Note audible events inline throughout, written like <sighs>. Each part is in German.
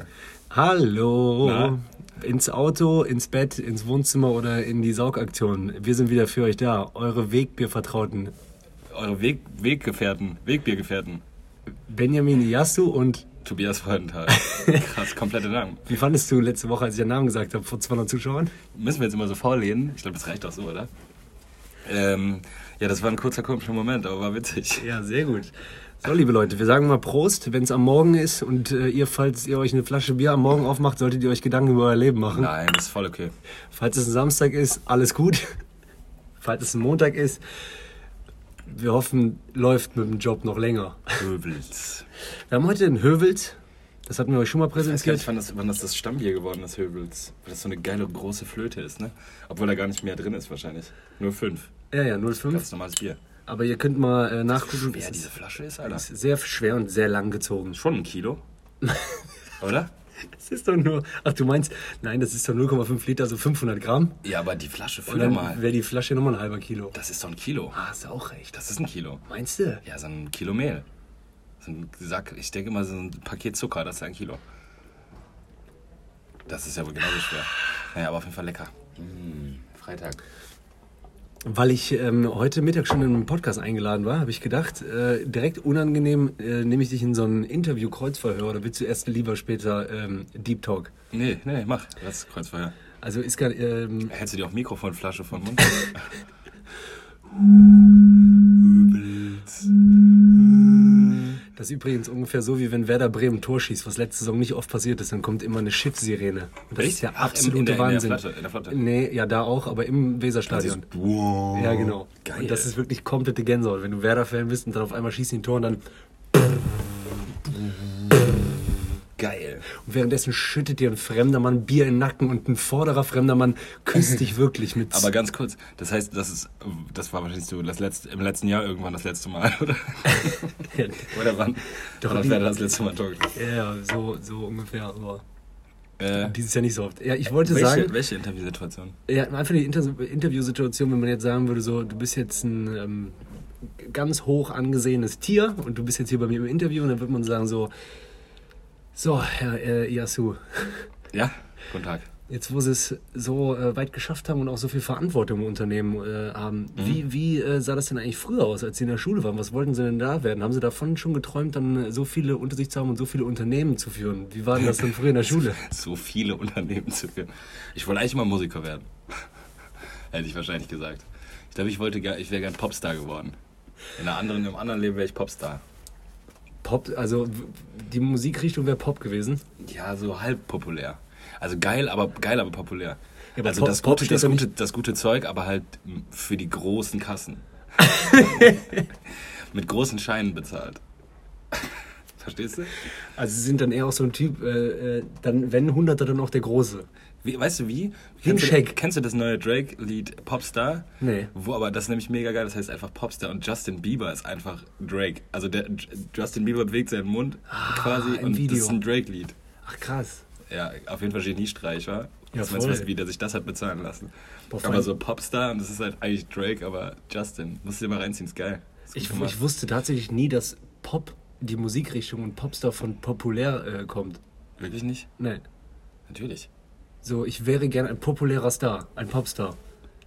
Folge. Hallo. Na? Ins Auto, ins Bett, ins Wohnzimmer oder in die Saugaktion. Wir sind wieder für euch da. Eure Wegbiervertrauten. Eure Weg Weggefährten, Wegbiergefährten. Benjamin Yasu und Tobias Freudenthal. <laughs> Krass, komplette Namen. wie fandest du letzte Woche, als ich den Namen gesagt habe, vor 200 Zuschauern? Müssen wir jetzt immer so vorlehnen? Ich glaube, das reicht auch so, oder? Ähm, ja, das war ein kurzer komischer Moment, aber war witzig. Ja, sehr gut. So, liebe Leute, wir sagen mal Prost, wenn es am Morgen ist und äh, ihr, falls ihr euch eine Flasche Bier am Morgen aufmacht, solltet ihr euch Gedanken über euer Leben machen. Nein, das ist voll okay. Falls es ein Samstag ist, alles gut. <laughs> Falls es ein Montag ist, wir hoffen, läuft mit dem Job noch länger. Höbels. Wir haben heute den Hövels. Das hatten wir euch schon mal Ich weiß gar präsentiert. nicht, wann das, wann das das Stammbier geworden ist, Höbels. Weil das so eine geile große Flöte ist, ne? Obwohl da gar nicht mehr drin ist wahrscheinlich. Nur fünf. Ja, ja, 05. Ganz normales Bier. Aber ihr könnt mal äh, nachgucken. Wer Es diese Flasche ist, Alter. ist sehr schwer und sehr lang gezogen. Schon ein Kilo. <laughs> Oder? Das ist doch nur. Ach, du meinst, nein, das ist doch 0,5 Liter, also 500 Gramm. Ja, aber die Flasche, füll dann mal. wäre die Flasche nochmal ein halber Kilo. Das ist doch ein Kilo. Ah, hast du auch recht. Das ist ein Kilo. Meinst du? Ja, so ein Kilo Mehl. So ein Sack, ich denke mal, so ein Paket Zucker, das ist ein Kilo. Das ist ja wohl genauso schwer. <sighs> Naja, aber auf jeden Fall lecker. Mm, Freitag. Weil ich ähm, heute Mittag schon in einen Podcast eingeladen war, habe ich gedacht, äh, direkt unangenehm äh, nehme ich dich in so ein Interview-Kreuzverhör oder willst du erst lieber später ähm, Deep Talk? Nee, nee, mach. Das Kreuzfeuer. Also ist gar, ähm, Hältst du dir auch Mikrofonflasche von Mund? <laughs> ist übrigens ungefähr so, wie wenn Werder Bremen Tor schießt, was letzte Saison nicht oft passiert ist, dann kommt immer eine Schiffssirene. Und das Echt? ist ja Ach, im- absolute in der- Wahnsinn. Flotte, in der Flotte. Nee, ja, da auch, aber im Weserstadion. Wow. Ja, genau. Geil. Und das ist wirklich komplette Gänsehaut. Wenn du Werder-Fan bist und dann auf einmal schießt die ein Tor und dann. Geil. Und währenddessen schüttet dir ein fremder Mann Bier in den Nacken und ein vorderer fremder Mann küsst dich <laughs> wirklich mit. Aber ganz kurz, das heißt, das ist, das war wahrscheinlich so das letzte, im letzten Jahr irgendwann das letzte Mal, oder? <laughs> oder wann? Doch, die- wäre das letzte Mal geschossen. ja, so, so ungefähr. Aber Äh, dieses Jahr nicht so oft. Ja, ich wollte welche, sagen, welche Interviewsituation? ja, einfach die Inter Interviewsituation, wenn man jetzt sagen würde, so, du bist jetzt ein ähm, ganz hoch angesehenes Tier und du bist jetzt hier bei mir im Interview und dann würde man sagen so, so, Herr äh, Yasu, Ja? Guten Tag. Jetzt, wo sie es so äh, weit geschafft haben und auch so viel Verantwortung im Unternehmen äh, haben, wie, wie äh, sah das denn eigentlich früher aus, als sie in der Schule waren? Was wollten sie denn da werden? Haben sie davon schon geträumt, dann äh, so viele unter sich zu haben und so viele Unternehmen zu führen? Wie war denn das denn früher in der Schule? <laughs> So viele Unternehmen zu führen. Ich wollte eigentlich mal Musiker werden. <laughs> Hätte ich wahrscheinlich gesagt. Ich glaube, ich wollte ich wäre gern Popstar geworden. In einer anderen, im anderen Leben wäre ich Popstar. Pop, also die Musikrichtung wäre Pop gewesen. Ja, so halb populär. Also geil, aber geil, aber populär. Ja, aber also Pop- das, gute, das, gute, das gute Zeug, aber halt für die großen Kassen. <laughs> Mit großen Scheinen bezahlt. Verstehst du? Also sie sind dann eher auch so ein Typ, äh, äh, dann wenn Hunderter, dann auch der Große. Wie, weißt du wie? Kennst du, kennst du das neue Drake-Lied Popstar? Nee. Wo aber das ist nämlich mega geil, das heißt einfach Popstar und Justin Bieber ist einfach Drake. Also der Justin Bieber bewegt seinen Mund quasi im und Video. das ist ein Drake-Lied. Ach krass. Ja, auf jeden Fall Geniestreich, wa? Ja, voll. was- wie der sich das hat bezahlen lassen? Boah, aber so Popstar und das ist halt eigentlich Drake, aber Justin. Musst du dir mal reinziehen, ist geil. Ist Ich, ich wusste tatsächlich nie, dass Pop, die Musikrichtung und Popstar von populär äh, kommt. Wirklich nicht? Nein. Natürlich. So, ich wäre gern ein populärer Star, ein Popstar.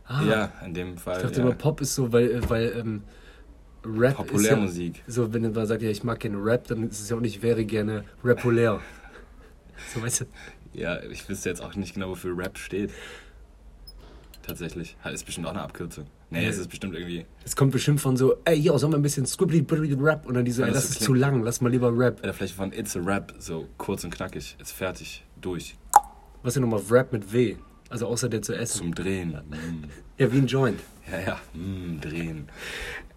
Ah, Ja, in dem Fall. Ich dachte ja. immer, Pop ist so, weil, äh, weil ähm, Rap Populärmusik. ist ja, so, wenn man sagt, ja, ich mag gerne Rap, dann ist es ja auch nicht, ich wäre gerne rapulär. <laughs> so, weißt du? Ja, ich wüsste jetzt auch nicht genau, wofür Rap steht. Tatsächlich. Ist bestimmt auch eine Abkürzung. Nee, es ist bestimmt irgendwie. Es kommt bestimmt von so, ey, hier, sollen wir ein bisschen scribbly rap und dann die so, ey, das das so ist zu lang, lass mal lieber Rap. Oder vielleicht von It's a Rap, so kurz und knackig. Ist fertig, durch. Was ist denn nochmal Rap mit W? Also außer der zu essen. Zum Drehen. Mm. <laughs> Ja, wie ein Joint. Ja, ja. Mm, drehen.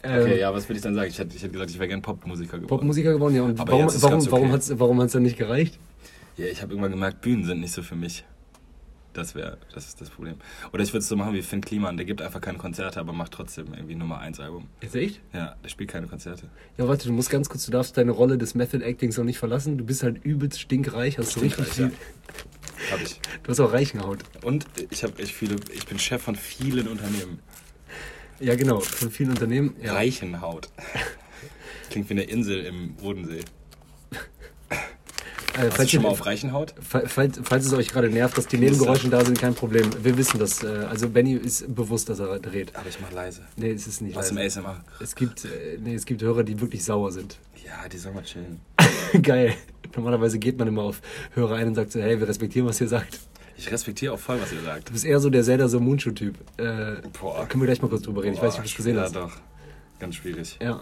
Ähm, Okay, ja, was würde ich dann sagen? Ich hätte, ich hätte gesagt, ich wäre gern Popmusiker geworden. Popmusiker geworden, ja. Und Aber warum, warum, okay. hat's, warum hat's dann nicht gereicht? Ja, ich habe irgendwann gemerkt, Bühnen sind nicht so für mich. Das wäre, das ist das Problem. Oder ich würde es so machen wie Finn Kliman, der gibt einfach keine Konzerte, aber macht trotzdem irgendwie Nummer 1 Album. Jetzt echt? Ja, der spielt keine Konzerte. Ja, warte, du musst ganz kurz, du darfst deine Rolle des Method Actings noch nicht verlassen. Du bist halt übelst stinkreich, hast so richtig viel. Hab ich. Du hast auch Reichenhaut. Und ich habe echt viele, ich bin Chef von vielen Unternehmen. Ja, genau, von vielen Unternehmen. Ja. Reichenhaut. Klingt wie eine Insel im Bodensee. Äh, schon mal auf Reichenhaut? Falls, falls es euch gerade nervt, dass die Nebengeräusche da sind, kein Problem. Wir wissen das. Äh, also Benny ist bewusst, dass er dreht. Aber ich mach leise. Nee, es ist nicht Was im leise. ASMR? Es gibt, äh, nee, es gibt Hörer, die wirklich sauer sind. Ja, die sollen mal chillen. <laughs> Geil. Normalerweise geht man immer auf Hörer ein und sagt so, hey, wir respektieren, was ihr sagt. Ich respektiere auch voll, was ihr sagt. Du bist eher so der Zelda so Mundschuh-Typ. Äh, Boah. können wir gleich mal kurz drüber reden. Ich weiß nicht, ob du es gesehen ja, hast. doch. Ganz schwierig. Ja,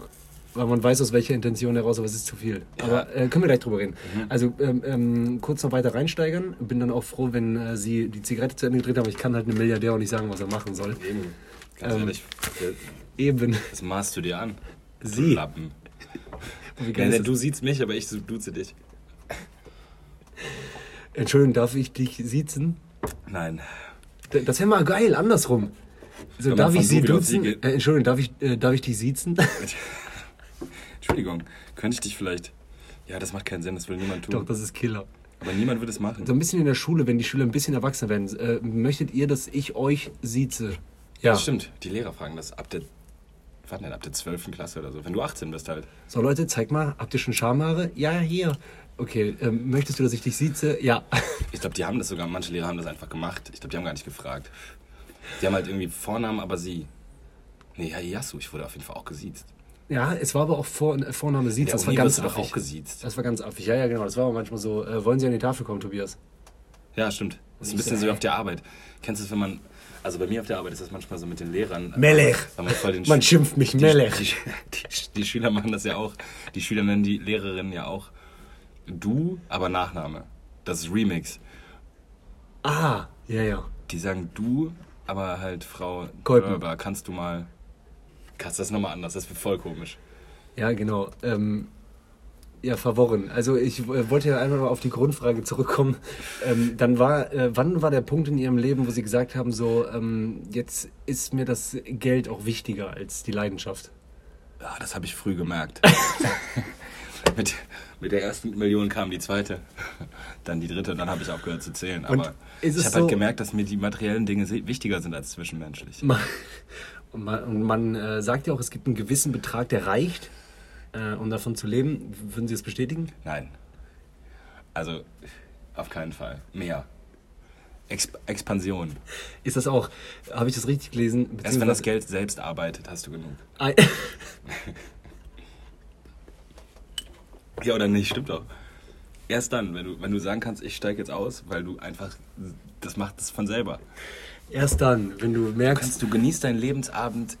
weil man weiß aus welcher Intention heraus, aber es ist zu viel. Aber äh, können wir gleich drüber reden. Mhm. Also ähm, ähm, kurz noch weiter reinsteigern. Bin dann auch froh, wenn äh, sie die Zigarette zu Ende gedreht haben. Ich kann halt einem Milliardär auch nicht sagen, was er machen soll. Eben. Ganz Ähm, ehrlich, Eben. das maßt du dir an. Sie. Lappen. Wie Ja, geil ne, ist du siehst mich, aber ich duze dich. Entschuldigung, darf ich dich siezen? Nein. Das wäre mal geil, andersrum. So, darf ich sie duzen? Äh, Entschuldigung, darf ich, äh, darf ich dich siezen? <laughs> Entschuldigung, könnte ich dich vielleicht. Ja, das macht keinen Sinn, das will niemand tun. Doch, das ist Killer. Aber niemand würde es machen. So ein bisschen in der Schule, wenn die Schüler ein bisschen erwachsener werden, äh, möchtet ihr, dass ich euch sieze? Ja. Das stimmt. Die Lehrer fragen das ab der. Was denn, ab der 12. Klasse oder so. Wenn du 18 bist halt. So Leute, zeig mal, habt ihr schon Schamhaare? Ja, hier. Okay, ähm, möchtest du, dass ich dich sieze? Ja. <laughs> Ich glaube, die haben das sogar, manche Lehrer haben das einfach gemacht. Ich glaube, die haben gar nicht gefragt. Die haben halt irgendwie Vornamen, aber sie. Nee, ja, Yasu, ich wurde auf jeden Fall auch gesiezt. Ja, es war aber auch Vor äh, Vorname. Der Das war ganz affig. auch gesiezt. Das war ganz affig. Ja, ja, genau. Das war aber manchmal so. Äh, wollen Sie an die Tafel kommen, Tobias? Ja, stimmt. Das ist ein bisschen so, auf der Arbeit. Kennst du das, wenn man. Also bei mir auf der Arbeit ist das manchmal so mit den Lehrern. Melech. Weil man, Man Sch- schimpft mich Melech. Die, <laughs> die, die Schüler machen das ja auch. Die Schüler nennen die Lehrerinnen ja auch du, aber Nachname. Das ist Remix. Ah, ja, ja. Die sagen du, aber halt Frau. Körber, kannst du mal. Kannst das nochmal anders, das wird voll komisch. Ja, genau. Ähm, ja, verworren. Also ich äh, wollte ja einfach mal auf die Grundfrage zurückkommen. Ähm, dann war, äh, wann war der Punkt in Ihrem Leben, wo Sie gesagt haben, so, ähm, jetzt ist mir das Geld auch wichtiger als die Leidenschaft? Ja, das habe ich früh gemerkt. <laughs> mit, mit der ersten Million kam die zweite, dann die dritte und dann habe ich aufgehört zu zählen. Aber ich habe halt so- gemerkt, dass mir die materiellen Dinge wichtiger sind als zwischenmenschlich. Man, und man, und man äh, sagt ja auch, es gibt einen gewissen Betrag, der reicht, äh, um davon zu leben. Würden Sie das bestätigen? Nein. Also, auf keinen Fall. Mehr. Exp Expansion. Ist das auch, habe ich das richtig gelesen? Erst wenn das Geld selbst arbeitet, hast du genug. <laughs> Ja oder nicht, stimmt doch. Erst dann, wenn du, wenn du sagen kannst, ich steige jetzt aus, weil du einfach, das macht es von selber. Erst dann, wenn du Du, merkst, kannst, du genießt deinen Lebensabend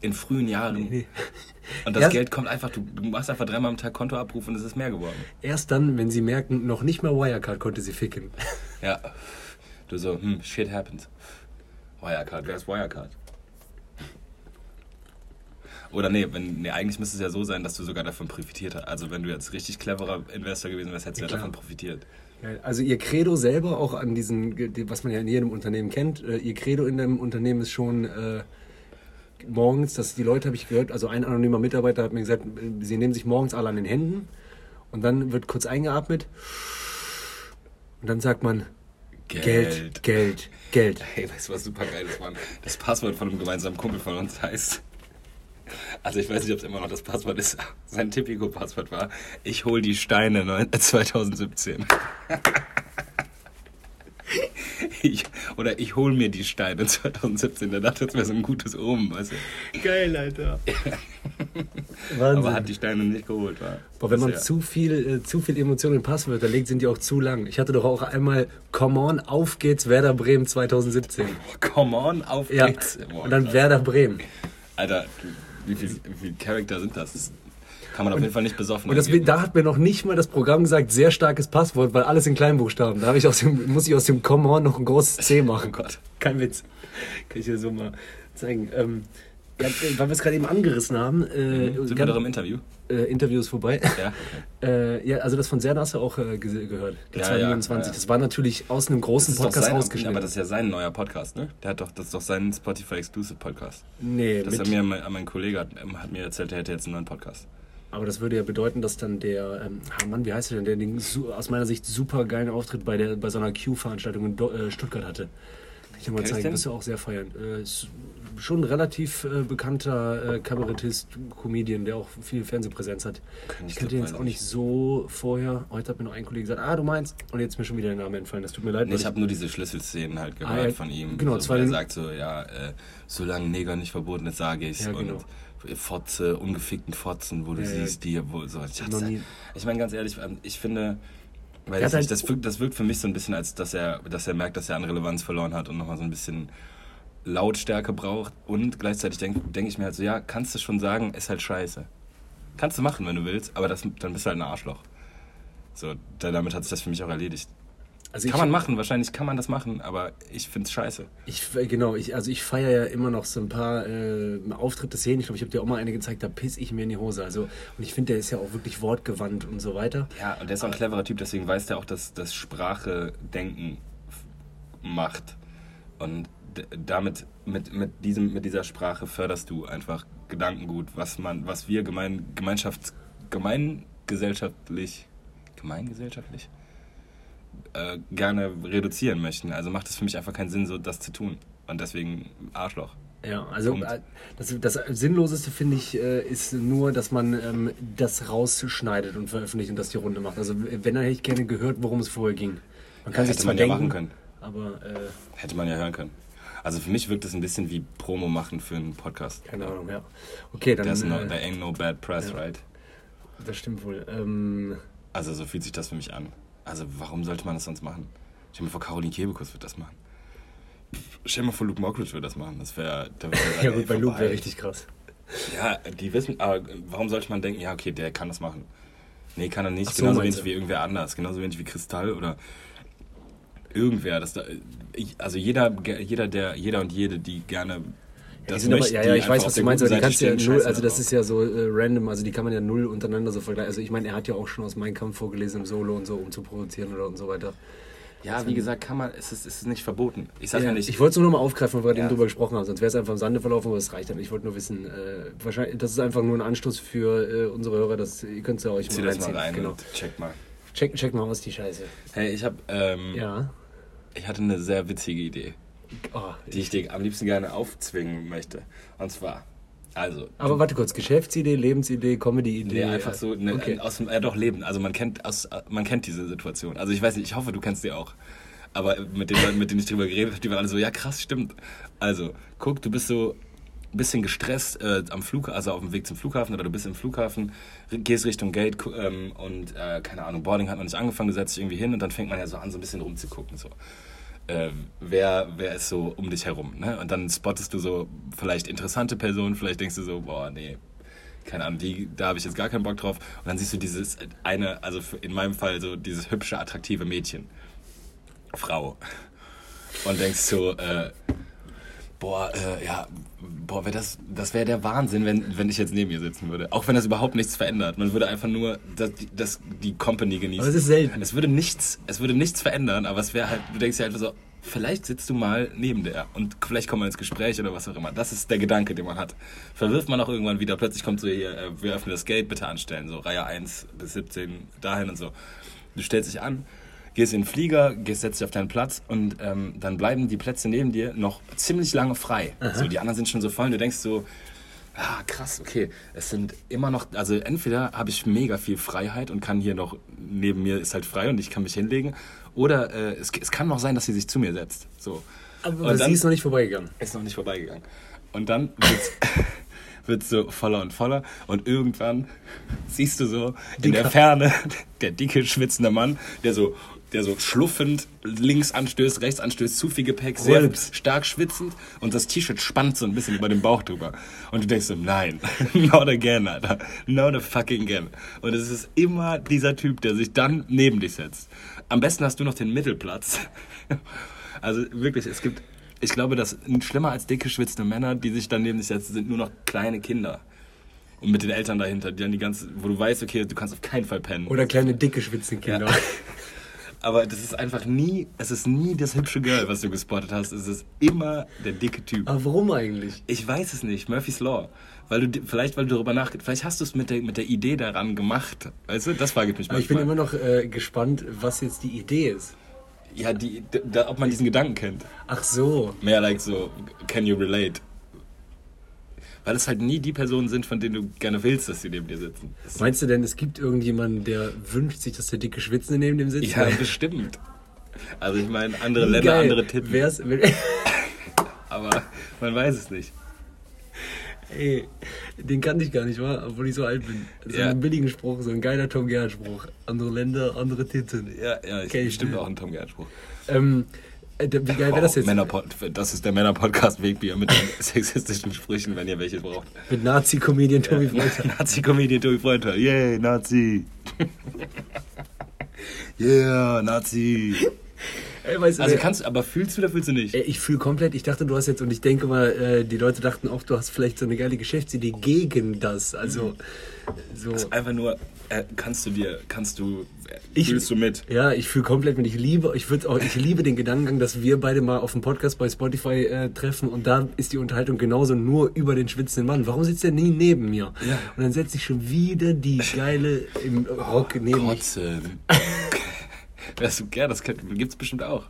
in frühen Jahren Nee. und das Erst- Geld kommt einfach, du, du machst einfach dreimal am Tag Kontoabruf und es ist mehr geworden. erst dann, wenn sie merken, noch nicht mal Wirecard konnte sie ficken. <laughs> Ja. Du so, hm, shit happens. Wirecard, wer ist Wirecard? Oder nee, wenn, nee, eigentlich müsste es ja so sein, dass du sogar davon profitiert hast. Also wenn du jetzt richtig cleverer Investor gewesen wärst, hättest du Ja, ja, davon profitiert. Also ihr Credo selber, auch an diesen, die- was man ja in jedem Unternehmen kennt, äh, ihr Credo in dem Unternehmen ist schon äh, morgens, dass die Leute, habe ich gehört, also ein anonymer Mitarbeiter hat mir gesagt, äh, sie nehmen sich morgens alle an den Händen und dann wird kurz eingeatmet und dann sagt man Geld, Geld, Geld. Hey, weißt du, was super geil ist, Mann? Das Passwort von einem gemeinsamen Kumpel von uns heißt. Also ich weiß nicht, ob es immer noch das Passwort ist. <laughs> Sein Tipico-Passwort war, ich hol die Steine neun- äh, 2017. <laughs> Ich, oder ich hol mir die Steine 2017. Der dachte, das wäre so ein gutes Omen, weißt du. Geil, Alter. <laughs> Wahnsinn. Aber hat die Steine nicht geholt, war. Boah, wenn man Sehr- zu viel, äh, zu viel Emotionen in Passwörter legt, sind die auch zu lang. Ich hatte doch auch einmal Come on, auf geht's, Werder Bremen 2017. Come on, auf Ja. geht's. Boah, Und dann. Werder Bremen. Alter, wie viele viel Charakter sind das? das? Kann man auf jeden Fall nicht besoffen Und das, da hat mir noch nicht mal das Programm gesagt, sehr starkes Passwort, weil alles in Kleinbuchstaben. Da ich aus dem, muss ich aus dem Come on noch ein großes C machen. Oh Gott. Kein Witz. Kann ich dir so mal zeigen. Ähm, ja, weil wir es gerade eben angerissen haben, äh, Sind wir doch im Interview? äh, Interview ist vorbei. Ja. <laughs> Äh, ja, also das von Serda hast du auch äh, ge- gehört. Der Ja, 229. ja. Das war natürlich aus einem großen Podcast sein, rausgeschnitten. aber das ist ja sein neuer Podcast, ne? Der hat doch, das ist doch sein Spotify Exclusive Podcast. nee, Das hat mir mein, mein Kollege hat, ähm, hat mir erzählt, der hätte jetzt einen neuen Podcast. aber das würde ja bedeuten, dass dann der, ähm, ah Mann, wie heißt der denn, der den aus meiner Sicht super geilen Auftritt bei, der, bei so einer Q-Veranstaltung in Do äh, Stuttgart hatte. Ich kann mal Kennst zeigen, den? wirst du auch sehr feiern. Äh, ist schon ein relativ äh, bekannter äh, Kabarettist, Comedian, der auch viel Fernsehpräsenz hat. Kenn ich Ich kannte ihn jetzt auch nicht so vorher. Heute hat mir noch ein Kollege gesagt, ah, du meinst. Und jetzt ist mir schon wieder der Name entfallen. Das tut mir leid. Nee, ich habe nur diese Schlüsselszenen halt gehört Ah, ja, von ihm. genau, so, zwei er sagt so, ja, äh, solange Neger nicht verboten ist, sage ich's. Ja, genau. Und Fotze, ungefickten Fotzen, wo du Ja, ja. siehst, die, wo so. Ich, ich meine ganz ehrlich, ähm, ich finde, weil das, halt- das, wirkt, das wirkt für mich so ein bisschen, als dass er, dass er merkt, dass er an Relevanz verloren hat und nochmal so ein bisschen Lautstärke braucht. Und gleichzeitig denke denk ich mir halt so, ja, kannst du schon sagen, ist halt scheiße. Kannst du machen, wenn du willst, aber das, dann bist du halt ein Arschloch. So, da, damit hat sich das für mich auch erledigt. Also Kann man machen, wahrscheinlich kann man das machen, aber ich find's scheiße. Ich, genau, ich, also ich feiere ja immer noch so ein paar äh, Auftritte, Szenen. Ich glaube, ich habe dir auch mal eine gezeigt, da piss ich mir in die Hose. Also, und ich finde, der ist ja auch wirklich wortgewandt und so weiter. Ja, und der ist auch ein cleverer Typ, deswegen weiß der auch, dass, dass Sprache Denken macht. Und damit, mit, mit, diesem, mit dieser Sprache förderst du einfach Gedankengut, was man, was wir gemein, Gemeinschafts, gemeingesellschaftlich, gemeingesellschaftlich äh, gerne reduzieren möchten. Also macht es für mich einfach keinen Sinn, so das zu tun. Und deswegen Arschloch. Ja, also äh, das, das Sinnloseste finde ich äh, ist nur, dass man ähm, das rausschneidet und veröffentlicht und das die Runde macht. Also wenn, dann hätte ich gerne gehört, worum es vorher ging. Man kann Ja, sich hätte zwar man ja denken, machen können. aber äh, Hätte man ja hören können. Also für mich wirkt es ein bisschen wie Promo machen für einen Podcast. keine Ahnung, ja. Okay, dann There's no, there ain't no bad press, ja. right? das stimmt wohl. Ähm, Also so fühlt sich das für mich an. Also warum sollte man das sonst machen? Stell dir mal vor, Caroline Kebekus wird das machen. Stell dir mal vor, Luke Mockridge wird das machen. Das wäre... <laughs> ja gut, bei Luke wäre richtig krass. Ja, die wissen... Aber warum sollte man denken, ja okay, der kann das machen? Nee, kann er nicht. Ach so, Genauso wenig wie irgendwer anders. Genauso wenig wie Kristall oder irgendwer. Das da, also jeder, jeder, der, jeder und jede, die gerne... Die Das aber, ja, ja, ich weiß, was du meinst, aber die kannst ja null, also das ist ja so äh, random, also die kann man ja null untereinander so vergleichen. Also ich meine, er hat ja auch schon aus Mein Kampf vorgelesen im Solo und so, um zu produzieren oder und so weiter. Ja, wie gesagt, kann man, es ist, es ist nicht verboten. Ich sag ja, Ja, nicht, ich wollte es nur noch mal aufgreifen, weil wir Ja. eben drüber gesprochen haben, sonst wäre es einfach im Sande verlaufen, aber es reicht dann. Ich wollte nur wissen, äh, wahrscheinlich, das ist einfach nur ein Anstoß für äh, unsere Hörer, dass ihr könnt es ja euch zieh mal das reinziehen. mal rein genau. check mal. Check, check mal aus die Scheiße. Hey, ich hab, ähm, Ja. ich hatte eine sehr witzige Idee, Oh, die ich dir am liebsten gerne aufzwingen möchte. Und zwar, also, aber warte kurz, Geschäftsidee, Lebensidee, Comedy-Idee. nee, einfach so, ne, Okay. aus dem, äh, doch Leben. Also man kennt, aus, man kennt diese Situation. Also ich weiß nicht, ich hoffe, du kennst die auch. Aber mit den Leuten, mit denen ich drüber geredet habe, die waren alle so, ja krass, stimmt. Also, guck, du bist so ein bisschen gestresst äh, am Flug, also auf dem Weg zum Flughafen oder du bist im Flughafen, gehst Richtung Gate ähm, und äh, keine Ahnung, Boarding hat noch nicht angefangen, du setzt dich irgendwie hin und dann fängt man ja so an, so ein bisschen rumzugucken. So. Äh, wer, wer ist so um dich herum? Ne? Und dann spottest du so vielleicht interessante Personen, vielleicht denkst du so, boah, nee, keine Ahnung, die, da habe ich jetzt gar keinen Bock drauf. Und dann siehst du dieses eine, also in meinem Fall so dieses hübsche, attraktive Mädchen. Frau. Und denkst so, äh, boah, äh, ja, boah, wär das, das wäre der Wahnsinn, wenn, wenn ich jetzt neben ihr sitzen würde. Auch wenn das überhaupt nichts verändert. Man würde einfach nur das, das, die Company genießen. Aber es ist selten. Es würde nichts, es würde nichts verändern, aber es wäre halt, du denkst dir einfach so, vielleicht sitzt du mal neben der und vielleicht kommt man ins Gespräch oder was auch immer. Das ist der Gedanke, den man hat. Verwirft man auch irgendwann wieder, plötzlich kommt so hier, äh, wir öffnen das Gate, bitte anstellen, so Reihe 1 bis 17 dahin und so. Du stellst dich an, gehst in den Flieger, gehst, setzt dich auf deinen Platz und ähm, dann bleiben die Plätze neben dir noch ziemlich lange frei. So, die anderen sind schon so voll und du denkst so, Ah, krass, okay. Es sind immer noch, also entweder habe ich mega viel Freiheit und kann hier noch, neben mir ist halt frei und ich kann mich hinlegen, oder äh, es, es kann noch sein, dass sie sich zu mir setzt. So. Aber Und sie dann- ist noch nicht vorbeigegangen. Ist noch nicht vorbeigegangen. Und dann wird's, <laughs> wird's so voller und voller und irgendwann siehst du so in der Dicker. Ferne <laughs> der dicke, schwitzende Mann, der so der so schluffend links anstößt, rechts anstößt, zu viel Gepäck, sehr Rülps. stark schwitzend und das T-Shirt spannt so ein bisschen über den Bauch drüber. Und du denkst so, nein, <laughs> not again, Alter. Not a fucking again. Und es ist immer dieser Typ, der sich dann neben dich setzt. Am besten hast du noch den Mittelplatz. <laughs> Also wirklich, es gibt, ich glaube, dass schlimmer als dicke, schwitzende Männer, die sich dann neben dich setzen, sind nur noch kleine Kinder. Und mit den Eltern dahinter, die dann die ganze, wo du weißt, okay, du kannst auf keinen Fall pennen. Oder kleine, dicke, schwitzende Kinder. Ja. <laughs> Aber das ist einfach nie, es ist nie das hübsche Girl, was du gespottet hast. Es ist immer der dicke Typ. Aber warum eigentlich? Ich weiß es nicht, Murphy's Law. Weil du, vielleicht, weil du darüber nachgedacht vielleicht hast du es mit der, mit der Idee daran gemacht. Weißt du, das frage ich mich Aber ich bin manchmal. immer noch äh, gespannt, was jetzt die Idee ist. Ja, die, da, ob man diesen Gedanken kennt. Ach so. Mehr like so, can you relate? Weil es halt nie die Personen sind, von denen du gerne willst, dass sie neben dir sitzen. Meinst du denn, es gibt irgendjemanden, der wünscht sich, dass der dicke Schwitzende neben dem sitzt? Ja, bestimmt. Also ich meine, andere Länder, geil andere. Wär's, <laughs> wenn, Aber man weiß es nicht. ey, den kannte ich gar nicht, wa? obwohl ich so alt bin. So Ja. einen billigen Spruch, so ein geiler Tom Gerhardt-Spruch. Andere Länder, andere Titten. Ja, ja, ich ich. bestimmt auch ein Tom Gerhardt-Spruch. Ähm, äh, wie geil wäre das jetzt? Männerpod das ist der Männer-Podcast Wegbier mit den <laughs> sexistischen Sprüchen, wenn ihr welche braucht. Mit Nazi-Comedian Tobi Freundter. <laughs> Nazi-Comedian Tobi Freundter. Yay, Nazi. <laughs> yeah, Nazi. Ey, weißt du, Also kannst du, aber fühlst du oder fühlst du nicht? Ey, ich fühle komplett, ich dachte, du hast jetzt, und ich denke mal, äh, die Leute dachten auch, du hast vielleicht so eine geile Geschäftsidee gegen das. Also, so. Einfach nur, äh, kannst du dir, kannst du, Ich- fühlst du mit? Ja, ich fühle komplett mit. Ich liebe, ich würde auch, ich liebe den Gedankengang, dass wir beide mal auf dem Podcast bei Spotify äh, treffen und da ist die Unterhaltung genauso nur über den schwitzenden Mann. Warum sitzt der nie neben mir? Ja. Und dann setzt sich schon wieder die geile im Rock neben mich. Kotzen. <laughs> das, ja, das kann, gibt's bestimmt auch.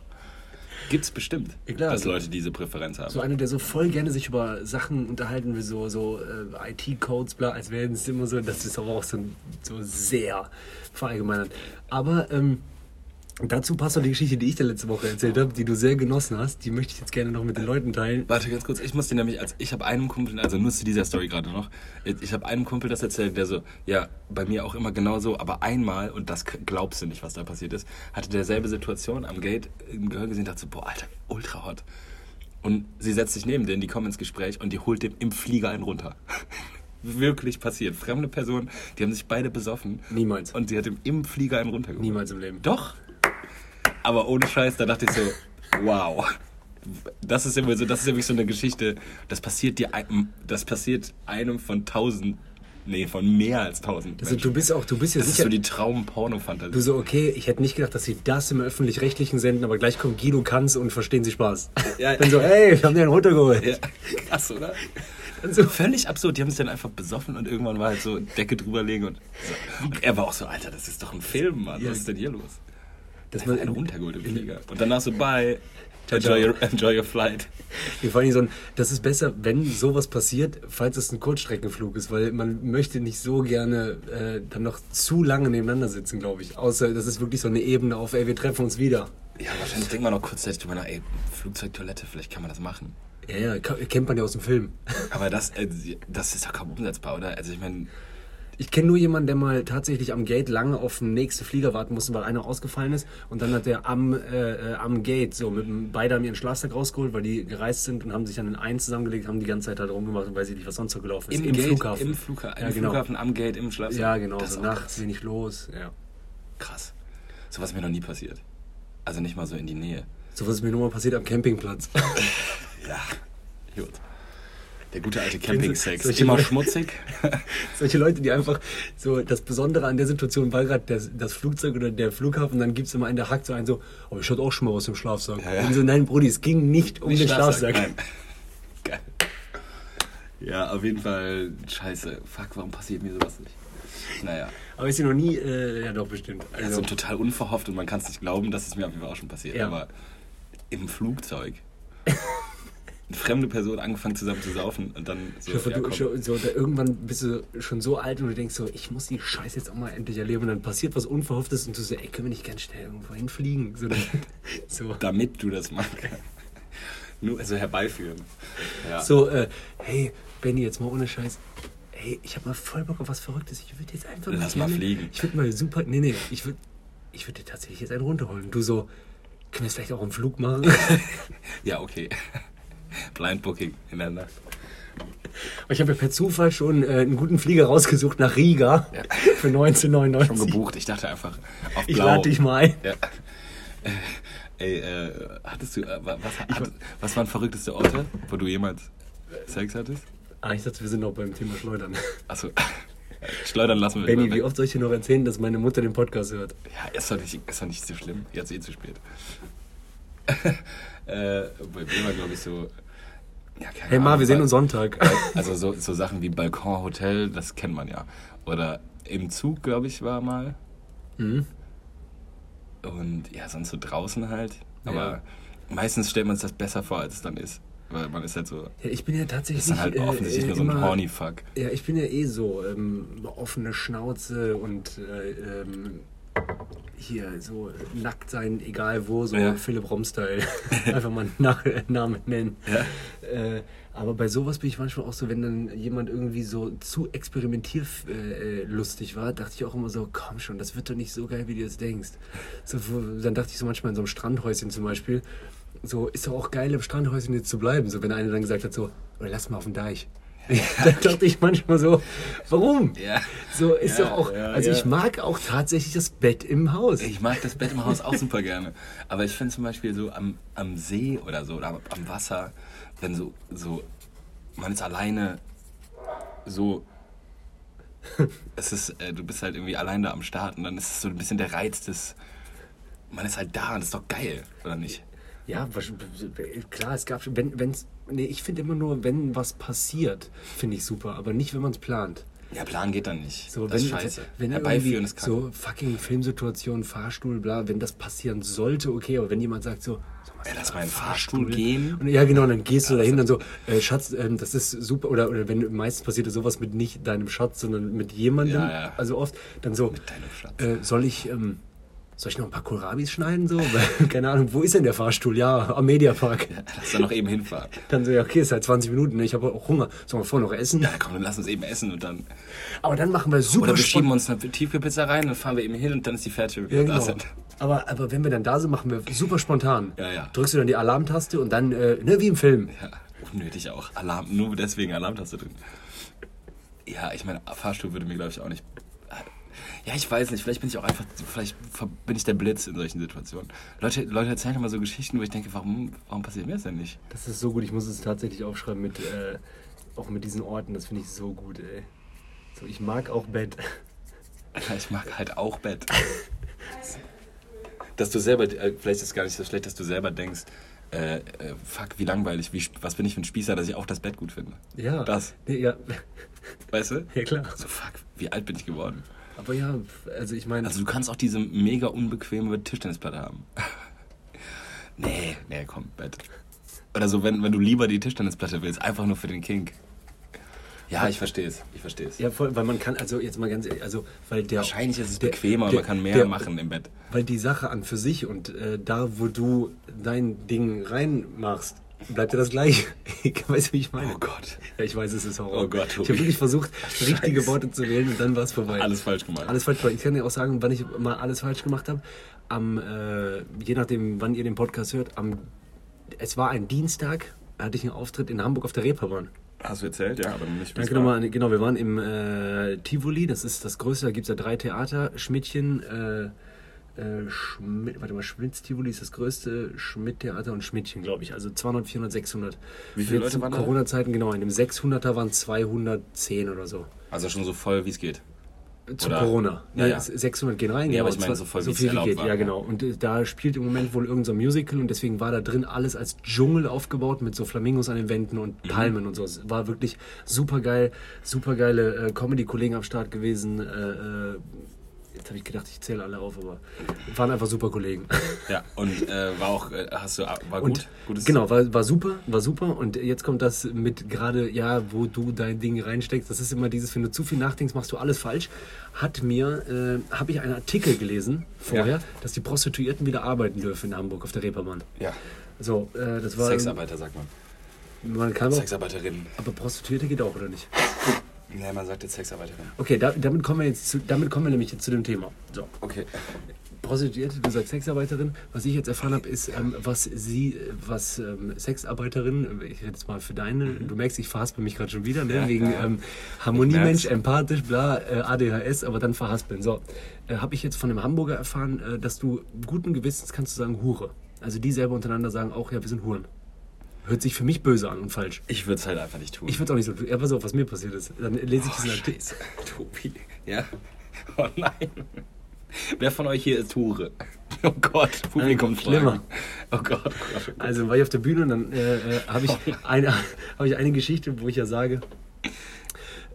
Gibt's bestimmt, klar. dass Leute diese Präferenz haben. So einer, der so voll gerne sich über Sachen unterhalten will, so, so äh, IT-Codes, bla, als wären es immer so, das ist aber auch so, so sehr verallgemeinert. Aber ähm, dazu passt noch die Geschichte, die ich dir letzte Woche erzählt habe, die du sehr genossen hast. Die möchte ich jetzt gerne noch mit den Leuten teilen. Warte ganz kurz, ich muss dir nämlich, als ich habe einem Kumpel, also nur zu dieser Story gerade noch, ich habe einem Kumpel das erzählt, der so, ja, bei mir auch immer genauso, aber einmal, und das glaubst du nicht, was da passiert ist, hatte derselbe Situation am Gate im Gehör gesehen, dachte so, boah, Alter, ultra hot. Und sie setzt sich neben den, die kommen ins Gespräch und die holt dem im Flieger einen runter. <laughs> Wirklich passiert. Fremde Personen, die haben sich beide besoffen. Niemals. Und sie hat ihm im Flieger einen runtergeholt. Niemals im Leben. Doch. Aber ohne Scheiß, da dachte ich so, wow. Das ist immer so, das ist nämlich so eine Geschichte, das passiert dir, das passiert einem von tausend, nee, von mehr als tausend Also, Menschen. du bist auch, du bist ja das ist sicher. so die Traum-Porno-Fantasie. Du so, okay, ich hätte nicht gedacht, dass sie das im Öffentlich-Rechtlichen senden, aber gleich kommt Guido Kanz und verstehen sie Spaß. Ja. Dann so, ey, wir haben den runtergeholt. Ja, krass, oder? Dann so, Völlig absurd. Die haben sich dann einfach besoffen und irgendwann war halt so Decke drüberlegen und, so. und er war auch so, Alter, das ist doch ein Film, Mann. Ja. Was ist denn hier los? Dass man einen runtergeholt im Flieger. Und danach so, bye. Enjoy your, enjoy your flight. Ja, vor allem so ein, das ist besser, wenn sowas passiert, falls es ein Kurzstreckenflug ist, weil man möchte nicht so gerne äh, dann noch zu lange nebeneinander sitzen, glaube ich. Außer das ist wirklich so eine Ebene auf, ey, wir treffen uns wieder. Ja, wahrscheinlich denkt man noch kurzzeitig drüber nach, ey, Flugzeugtoilette, vielleicht kann man das machen. Ja, ja, kennt man ja aus dem Film. Aber das, äh, das ist doch kaum umsetzbar, oder? Also ich meine, Ich kenne nur jemanden, der mal tatsächlich am Gate lange auf den nächsten Flieger warten musste, weil einer ausgefallen ist. Und dann hat er am, äh, äh, am Gate so mit dem, beide haben ihren Schlafsack rausgeholt, weil die gereist sind und haben sich dann in einen zusammengelegt, haben die ganze Zeit da rumgemacht und weiß ich nicht, was sonst so gelaufen ist. im, Gate, Flughafen. Im, Flugha Ja, im genau. Flughafen, am Gate, im Schlafsaal. Ja, genau. Das ist So nachts wenig los. Ja. krass. So was mir noch nie passiert. Also nicht mal so in die Nähe. So was ist mir nur mal passiert am Campingplatz. <laughs> Ja, gut. Der gute alte Camping-Sex. solche Immer Leute- schmutzig. <laughs> Solche Leute, die einfach so das Besondere an der Situation war gerade das, das Flugzeug oder der Flughafen, dann gibt es immer einen, der hackt so einen so, oh, ich hatte auch schon mal aus dem Schlafsack. Ja, ja. Und so, nein, Brudi, es ging nicht um den Schlafsack. Nein. <laughs> Geil. Ja, auf jeden Fall scheiße. Fuck, warum passiert mir sowas nicht? Naja, Aber ist dir noch nie, äh, ja doch bestimmt. also Also, total unverhofft und man kann es nicht glauben, dass es mir auf jeden Fall auch schon passiert. Ja. Aber im Flugzeug. <laughs> Eine fremde Person angefangen zusammen zu saufen und dann so. hoffe, ja, du, schon, so, da, irgendwann bist du schon so alt und du denkst so, ich muss die Scheiße jetzt auch mal endlich erleben. Und dann passiert was Unverhofftes und du so, ey, können wir nicht ganz schnell irgendwo hinfliegen? So, <laughs> so. damit du das machen kannst. Nur also herbeiführen. Ja. So, äh, hey, Benny, jetzt mal ohne Scheiß. Hey, ich habe mal voll Bock auf was Verrücktes. Ich würde jetzt einfach Lass mal fliegen. Ich würde mal super. Nee, nee, ich würde ich würd dir tatsächlich jetzt einen runterholen. Du so, können wir es vielleicht auch im Flug machen? <laughs> ja, okay. <laughs> Blind Booking in der Nacht. ich habe ja per Zufall schon äh, einen guten Flieger rausgesucht nach Riga Ja. für 1999. Schon gebucht. Ich dachte einfach auf Ich Blau. lade dich mal ein. Ja. <laughs> Ey, äh, hattest du, äh, wa- was, hat, was waren verrückteste Orte, wo du jemals Sex hattest? Ah, ich dachte, wir sind noch beim Thema Schleudern. Achso, <laughs> schleudern lassen wir. Benny, wie oft soll ich dir noch erzählen, dass meine Mutter den Podcast hört? Ja, ist doch nicht, ist doch nicht so schlimm. Jetzt eh zu spät. äh, bei mir war, glaube ich, so. Ja, Hey Ma, Ahnung, wir sehen uns Sonntag. <laughs> Also so, so Sachen wie Balkon, Hotel, das kennt man ja. Oder im Zug, glaube ich, war mal. Mhm. Und ja, sonst so draußen halt. Aber Ja. meistens stellt man sich das besser vor, als es dann ist. Weil man ist halt so. Ja, ich bin ja tatsächlich Ist dann halt äh, offensichtlich äh, nur so ein horny Fuck. Ja, ich bin ja eh so ähm, offene Schnauze und äh, ähm, hier so nackt sein, egal wo, so Ja. Philipp Rom-Style. <laughs> <laughs> Einfach mal einen Nach Namen nennen. Ja. Äh, aber bei sowas bin ich manchmal auch so, wenn dann jemand irgendwie so zu experimentierlustig äh, war, dachte ich auch immer so, komm schon, das wird doch nicht so geil, wie du es denkst. So, dann dachte ich so manchmal in so einem Strandhäuschen zum Beispiel, so ist doch auch geil, im Strandhäuschen jetzt zu bleiben. So, wenn einer dann gesagt hat, so, oder lass mal auf den Deich. Dann dachte ich manchmal so, warum? Ja. So ist Ja, doch auch, ja, also ja. ich mag auch tatsächlich das Bett im Haus. Ich mag das Bett im Haus auch super gerne. Aber ich finde zum Beispiel so am, am See oder so oder am, am Wasser, wenn so, so, man ist alleine so. Es ist, äh, du bist halt irgendwie allein da am Start und dann ist es so ein bisschen der Reiz des. Man ist halt da und das ist doch geil, oder nicht? Ja, klar, es gab schon, wenn, wenn's, nee, ich finde immer nur, wenn was passiert, finde ich super, aber nicht, wenn man es plant. Ja, Plan geht dann nicht. So, das wenn, ist scheiße. wenn Herbeiführen ist kacke. so fucking Filmsituation, Fahrstuhl, bla, wenn das passieren sollte, okay, aber wenn jemand sagt so, Ja, lass mal ein in den Fahrstuhl gehen. Und, ja, genau, dann gehst du dahin dann so, äh, Schatz, ähm, das ist super, oder, oder wenn meistens passiert sowas mit nicht deinem Schatz, sondern mit jemandem, Ja, ja. also oft, dann so, Mit deinem Schatz. äh, soll ich, ähm, soll ich noch ein paar Kohlrabis schneiden, so? <laughs> Keine Ahnung, wo ist denn der Fahrstuhl? Ja, am Mediapark. Lass dann noch eben hinfahren. Dann so, ja, okay, ist halt 20 Minuten, ne? ich habe auch Hunger. Sollen wir vorher noch essen? Ja, komm, dann lass uns eben essen und dann. Aber dann machen wir super Oder wir schieben uns eine Tiefkühlpizza rein, dann fahren wir eben hin und dann ist die fertig, Ja, genau. sind. Aber, aber wenn wir dann da sind, machen wir super spontan. Ja, ja. Drückst du dann die Alarmtaste und dann, äh, ne, wie im Film. Ja, unnötig auch. Alarm, nur deswegen Alarmtaste drin. Ja, ich meine, Fahrstuhl würde mir, glaube ich, auch nicht. Ja, ich weiß nicht, vielleicht bin ich auch einfach, vielleicht bin ich der Blitz in solchen Situationen. Leute, Leute erzählen immer so Geschichten, wo ich denke, warum, warum passiert mir das denn nicht? Das ist so gut, ich muss es tatsächlich aufschreiben mit, äh, auch mit diesen Orten, das finde ich so gut, ey. So, ich mag auch Bett. Ich mag halt auch Bett. <laughs> Dass du selber, äh, vielleicht ist es gar nicht so schlecht, dass du selber denkst, äh, äh, fuck, wie langweilig, wie, was bin ich für ein Spießer, dass ich auch das Bett gut finde. Ja. Das. Ja. Weißt du? ja, klar. So, fuck, wie alt bin ich geworden? Aber ja, also ich meine, Also du kannst auch diese mega unbequeme Tischtennisplatte haben. <laughs> nee, nee, komm, Bett. Oder so, wenn, wenn du lieber die Tischtennisplatte willst, einfach nur für den Kink. Ja, ich verstehe es. Ich verstehe es. ja, voll, weil man kann, also jetzt mal ganz ehrlich, also, weil der. Wahrscheinlich ist es der- bequemer und der- man kann mehr der- machen im Bett. Weil die Sache an für sich und äh, da, wo du dein Ding reinmachst, bleibt ja das gleiche. <laughs> weißt du, wie ich meine? Oh Gott. Ja, ich weiß, es ist Horror. Oh Gott, Ich Tobi. habe wirklich versucht, <laughs> richtige. Worte zu wählen und dann war es vorbei. Alles falsch gemacht. Alles falsch gemacht. Ich kann dir auch sagen, wann ich mal alles falsch gemacht habe. Am, äh, je nachdem, wann ihr den Podcast hört, am, es war ein Dienstag, hatte ich einen Auftritt in Hamburg auf der Reeperbahn. Hast du erzählt? Ja, aber nicht. Danke nochmal. Genau, wir waren im äh, Tivoli, das ist das größte, da gibt es ja drei Theater. Schmidtchen, äh, äh, Schmidt, warte mal, Schmidts Tivoli ist das größte, Schmidt-Theater und Schmidtchen, glaube ich. Also 200, 400, 600. Wie viele Jetzt Leute waren da? Corona-Zeiten, genau, in dem 600er waren 210 oder so. Also schon so voll, wie es geht. Zu Oder- Corona. Ja, ja. 600 gehen rein, genau, aber ich meine, so voll, wie es viel wie geht. war, Ja, ja. genau. Und äh, da spielt im Moment wohl irgendein so Musical und deswegen war da drin alles als Dschungel aufgebaut mit so Flamingos an den Wänden und Mhm. Palmen und so. Es war wirklich super geil, super geile äh, Comedy-Kollegen am Start gewesen. Äh, äh, jetzt habe ich gedacht, ich zähle alle auf, aber waren einfach super Kollegen. <laughs> Ja, und äh, war auch, äh, hast du, war gut? Und Gutes genau, war, war super, war super. Und jetzt kommt das mit gerade, ja, wo du dein Ding reinsteckst. Das ist immer dieses, wenn du zu viel nachdenkst, machst du alles falsch. Hat mir, äh, habe ich einen Artikel gelesen vorher, Ja. dass die Prostituierten wieder arbeiten dürfen in Hamburg auf der Reeperbahn. Ja, So, äh, das war. Sexarbeiter sagt man. Man kann auch, Sexarbeiterin. aber Prostituierte geht auch, oder nicht? Nee, man sagt jetzt Sexarbeiterin. Okay, da, damit kommen wir jetzt zu, damit kommen wir nämlich jetzt zu dem Thema. So. Okay. Prostituierte, du sagst Sexarbeiterin. Was ich jetzt erfahren habe, ist, ähm, was sie, was ähm, Sexarbeiterin, ich rede jetzt mal für deine, du merkst, ich verhaspel mich gerade schon wieder, ne? Ja, wegen ja. ähm, Harmoniemensch, empathisch, bla, äh, ADHS, aber dann verhaspeln. So, äh, habe ich jetzt von einem Hamburger erfahren, äh, dass du guten Gewissens kannst du sagen Hure. Also die selber untereinander sagen auch, ja, wir sind Huren. Hört sich für mich böse an und falsch. Ich würde es halt einfach nicht tun. Ich würde auch nicht so tun. Ja, pass auf, was mir passiert ist. Dann lese ich oh, diesen Artikel. Scheiße. <laughs> Tobi. Ja? Oh nein. Wer von euch hier ist Hure? <laughs> Oh Gott, Publikum schlimmer. Oh Gott, oh Gott. Oh Gott. Also war ich auf der Bühne und dann äh, äh, habe ich, eine, <laughs> hab ich eine Geschichte, wo ich ja sage,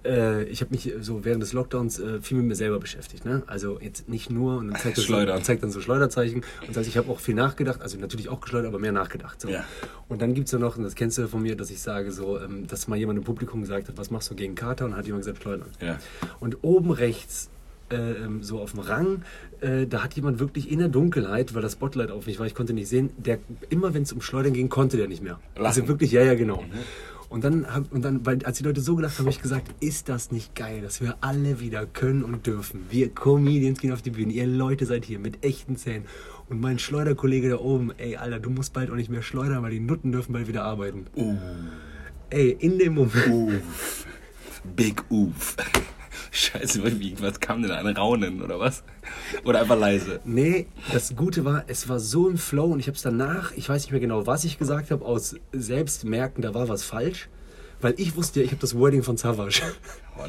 äh, ich habe mich so während des Lockdowns äh, viel mit mir selber beschäftigt. Ne? Also jetzt nicht nur und dann zeigt, das so, zeigt dann so Schleuderzeichen und sagt, ich habe auch viel nachgedacht, also natürlich auch geschleudert, aber mehr nachgedacht. So. Ja. Und dann gibt's ja noch, und das kennst du von mir, dass ich sage so, ähm, dass mal jemand im Publikum gesagt hat, was machst du gegen Kater? Und hat jemand gesagt, schleudern. Ja. Und oben rechts, äh, ähm, so auf dem Rang, äh, da hat jemand wirklich in der Dunkelheit, weil das Spotlight auf mich war, ich konnte nicht sehen, der immer wenn es um Schleudern ging, konnte der nicht mehr. Also Lachen. wirklich, ja, ja, genau. Und dann, und dann, weil, als die Leute so gelacht haben, habe ich gesagt, ist das nicht geil, dass wir alle wieder können und dürfen. Wir Comedians gehen auf die Bühne, ihr Leute seid hier mit echten Zähnen. Und mein Schleuderkollege da oben, ey, Alter, du musst bald auch nicht mehr schleudern, weil die Nutten dürfen bald wieder arbeiten. Ey, in dem Moment. Uff. Big Uff. Scheiße, was kam denn? Ein Raunen oder was? Oder einfach leise? Nee, das Gute war, es war so im Flow und ich habe es danach, ich weiß nicht mehr genau, was ich gesagt habe, aus Selbstmerken, da war was falsch. Weil ich wusste ja, ich habe das Wording von Savage. <laughs> Oh.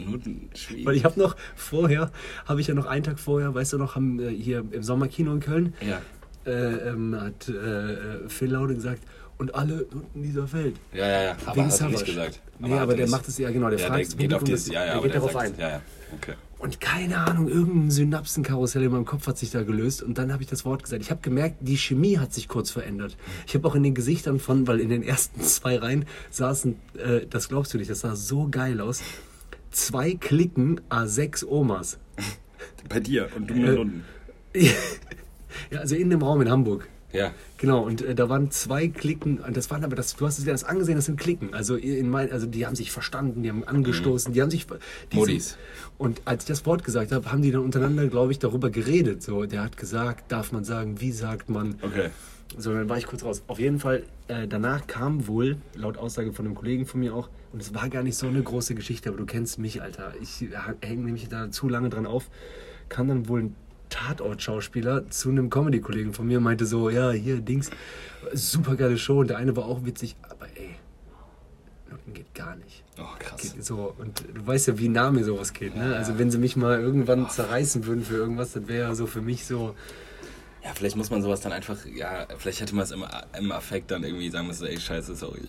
Weil ich habe noch vorher, habe ich ja noch einen Tag vorher, weißt du noch, haben äh, hier im Sommerkino in Köln, Ja. äh, ähm, hat äh, äh, Phil Laude gesagt, und alle Nutten dieser Welt. Ja, ja, ja. Aber Wegen hat er nicht gesagt. Nee, aber er der macht es ja genau, der ja, fragt der geht auf dieses, ja, ja, der aber geht darauf ein. Ja, ja. Okay. Und keine Ahnung, irgendein Synapsenkarussell in meinem Kopf hat sich da gelöst und dann habe ich das Wort gesagt. Ich habe gemerkt, die Chemie hat sich kurz verändert. Ich habe auch in den Gesichtern von, weil in den ersten <laughs> zwei Reihen saßen, äh, das glaubst du nicht, das sah so geil aus, zwei Klicken A6 Omas. Bei dir und du Äh, Nutten. <laughs> Ja, also in dem Raum in Hamburg. Ja. Genau, und äh, da waren zwei Klicken, und das waren aber, das, du hast es ja das angesehen, das sind Klicken. Also, in mein, also die haben sich verstanden, die haben angestoßen, die haben sich. Die Modis. Und als ich das Wort gesagt habe, haben die dann untereinander, glaube ich, darüber geredet. So, der hat gesagt, darf man sagen, wie sagt man. Okay. So, dann war ich kurz raus. Auf jeden Fall, äh, danach kam wohl, laut Aussage von einem Kollegen von mir auch, und es war gar nicht so eine große Geschichte, aber du kennst mich, Alter. Ich hänge nämlich da zu lange dran auf. Kam dann wohl ein Tatort-Schauspieler zu einem Comedy-Kollegen von mir meinte so, ja, hier, Dings, super geile Show. Und der eine war auch witzig, aber ey, Nutten geht gar nicht. Oh, krass. Geht so, und du weißt ja, wie nah mir sowas geht. Ne? Also wenn sie mich mal irgendwann zerreißen würden für irgendwas, das wäre ja so für mich so, Ja, vielleicht muss man sowas dann einfach, ja, vielleicht hätte man es im, im Affekt dann irgendwie sagen müssen, ey, scheiße, sorry.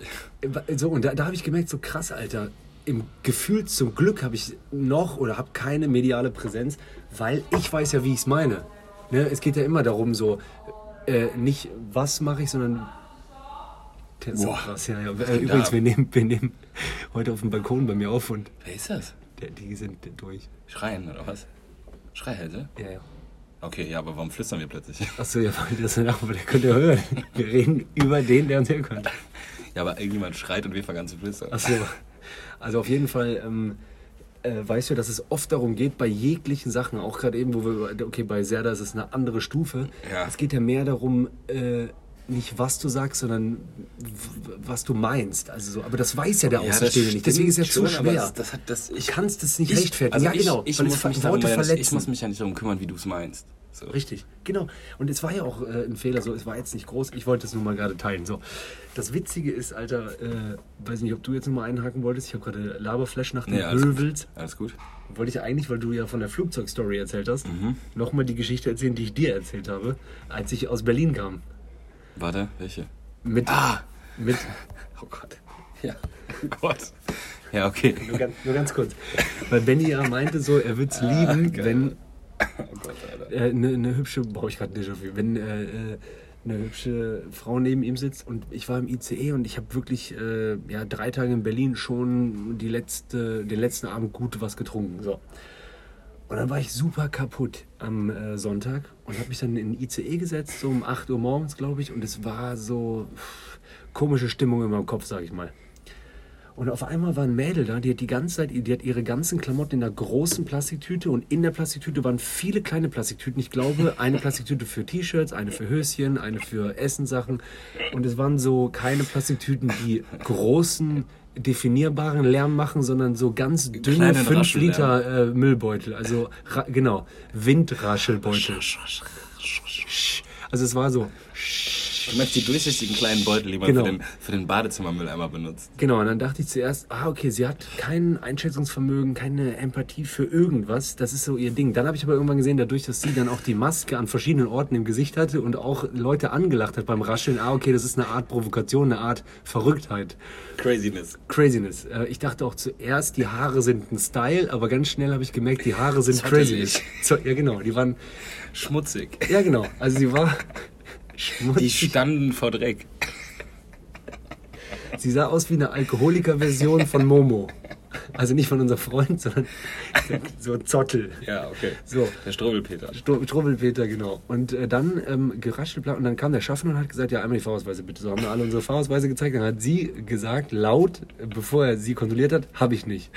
So, und da, da habe ich gemerkt, so krass, Alter. Im Gefühl zum Glück habe ich noch oder habe keine mediale Präsenz, weil ich weiß ja, wie ich es meine. Ne? Es geht ja immer darum, so äh, nicht was mache ich, sondern Boah. krass, ja, ja. Äh, da übrigens, wir nehmen, wir nehmen heute auf dem Balkon bei mir auf und Wer ist das? der, die sind durch. Schreien oder was? Schreihälse? Ja, ja. Okay, ja, aber warum flüstern wir plötzlich? Achso, ja, weil das aber der könnte ja hören. Wir reden über den, der uns kann. Ja, aber irgendjemand schreit und wir fangen an zu flüstern. Achso. Also auf jeden Fall ähm, äh, weißt du, dass es oft darum geht, bei jeglichen Sachen, auch gerade eben, wo wir, okay, bei Serda ist es eine andere Stufe. Ja. Es geht ja mehr darum, äh, nicht was du sagst, sondern was du meinst. Also so, aber das weiß ja der Ja, Außenstehende nicht. Deswegen ist es ja zu schwer. Das, das hat, das, ich, kannst es nicht ich, rechtfertigen. Also ja, ich, genau. Ich, weil muss mich Worte verletzen. ich muss mich ja nicht darum kümmern, wie du es meinst. So. Richtig, genau. Und es war ja auch äh, ein Fehler, so, es war jetzt nicht groß, ich wollte es nur mal gerade teilen. So. Das Witzige ist, Alter, äh, weiß nicht, ob du jetzt nochmal einhaken wolltest, ich habe gerade Laberflash nach dem Nee, alles gut. Alles gut. Wollte ich eigentlich, weil du ja von der Flugzeugstory erzählt hast, Mhm. nochmal die Geschichte erzählen, die ich dir erzählt habe, als ich aus Berlin kam. Warte, welche? Mit, Ah! mit <laughs> Oh Gott. Ja. Oh Gott. Ja, okay. nur, ganz, nur ganz kurz. Weil Benny ja meinte so, er würde es Ah, lieben, geil. wenn Oh Gott, Alter. äh, eine, eine hübsche, brauche ich gerade Déjà-vu, wenn äh, äh, eine hübsche Frau neben ihm sitzt und ich war im ICE und ich habe wirklich äh, ja, drei Tage in Berlin schon die letzte, den letzten Abend gut was getrunken. So. Und dann war ich super kaputt am äh, Sonntag und habe mich dann in ICE gesetzt, so um 8 Uhr morgens, glaube ich, und es war so pff, komische Stimmung in meinem Kopf, sage ich mal. Und auf einmal war ein Mädel da, die hat die ganze Zeit, die hat ihre ganzen Klamotten in einer großen Plastiktüte und in der Plastiktüte waren viele kleine Plastiktüten. Ich glaube, eine Plastiktüte für T-Shirts, eine für Höschen, eine für Essenssachen. Und es waren so keine Plastiktüten, die großen, definierbaren Lärm machen, sondern so ganz dünne Kleinen 5 Raschellärm. Liter äh, Müllbeutel. Also, genau, Windraschelbeutel. Also es war so. Du möchtest die durchsichtigen kleinen Beutel, die man Genau. für, den, für den Badezimmermülleimer benutzt. Genau, und dann dachte ich zuerst, ah, okay, sie hat kein Einschätzungsvermögen, keine Empathie für irgendwas. Das ist so ihr Ding. Dann habe ich aber irgendwann gesehen, dadurch, dass sie dann auch die Maske an verschiedenen Orten im Gesicht hatte und auch Leute angelacht hat beim Rascheln, ah, okay, das ist eine Art Provokation, eine Art Verrücktheit. Craziness. Craziness. Äh, Ich dachte auch zuerst, die Haare sind ein Style, aber ganz schnell habe ich gemerkt, die Haare sind. So, ja, genau. Die waren, Schmutzig. ja, genau. Also sie war Die schmutzig. standen vor Dreck. Sie sah aus wie eine Alkoholiker-Version von Momo. Also nicht von unserem Freund, sondern so ein Zottel. Ja, okay. So. Der Strubbelpeter. Stru- Struwwelpeter, genau. Und äh, dann ähm, geraschelt und dann kam der Schaffner und hat gesagt, ja, einmal die Fahrausweise bitte. So haben wir alle unsere Fahrausweise gezeigt. Dann hat sie gesagt, laut, bevor er sie kontrolliert hat, habe ich nicht.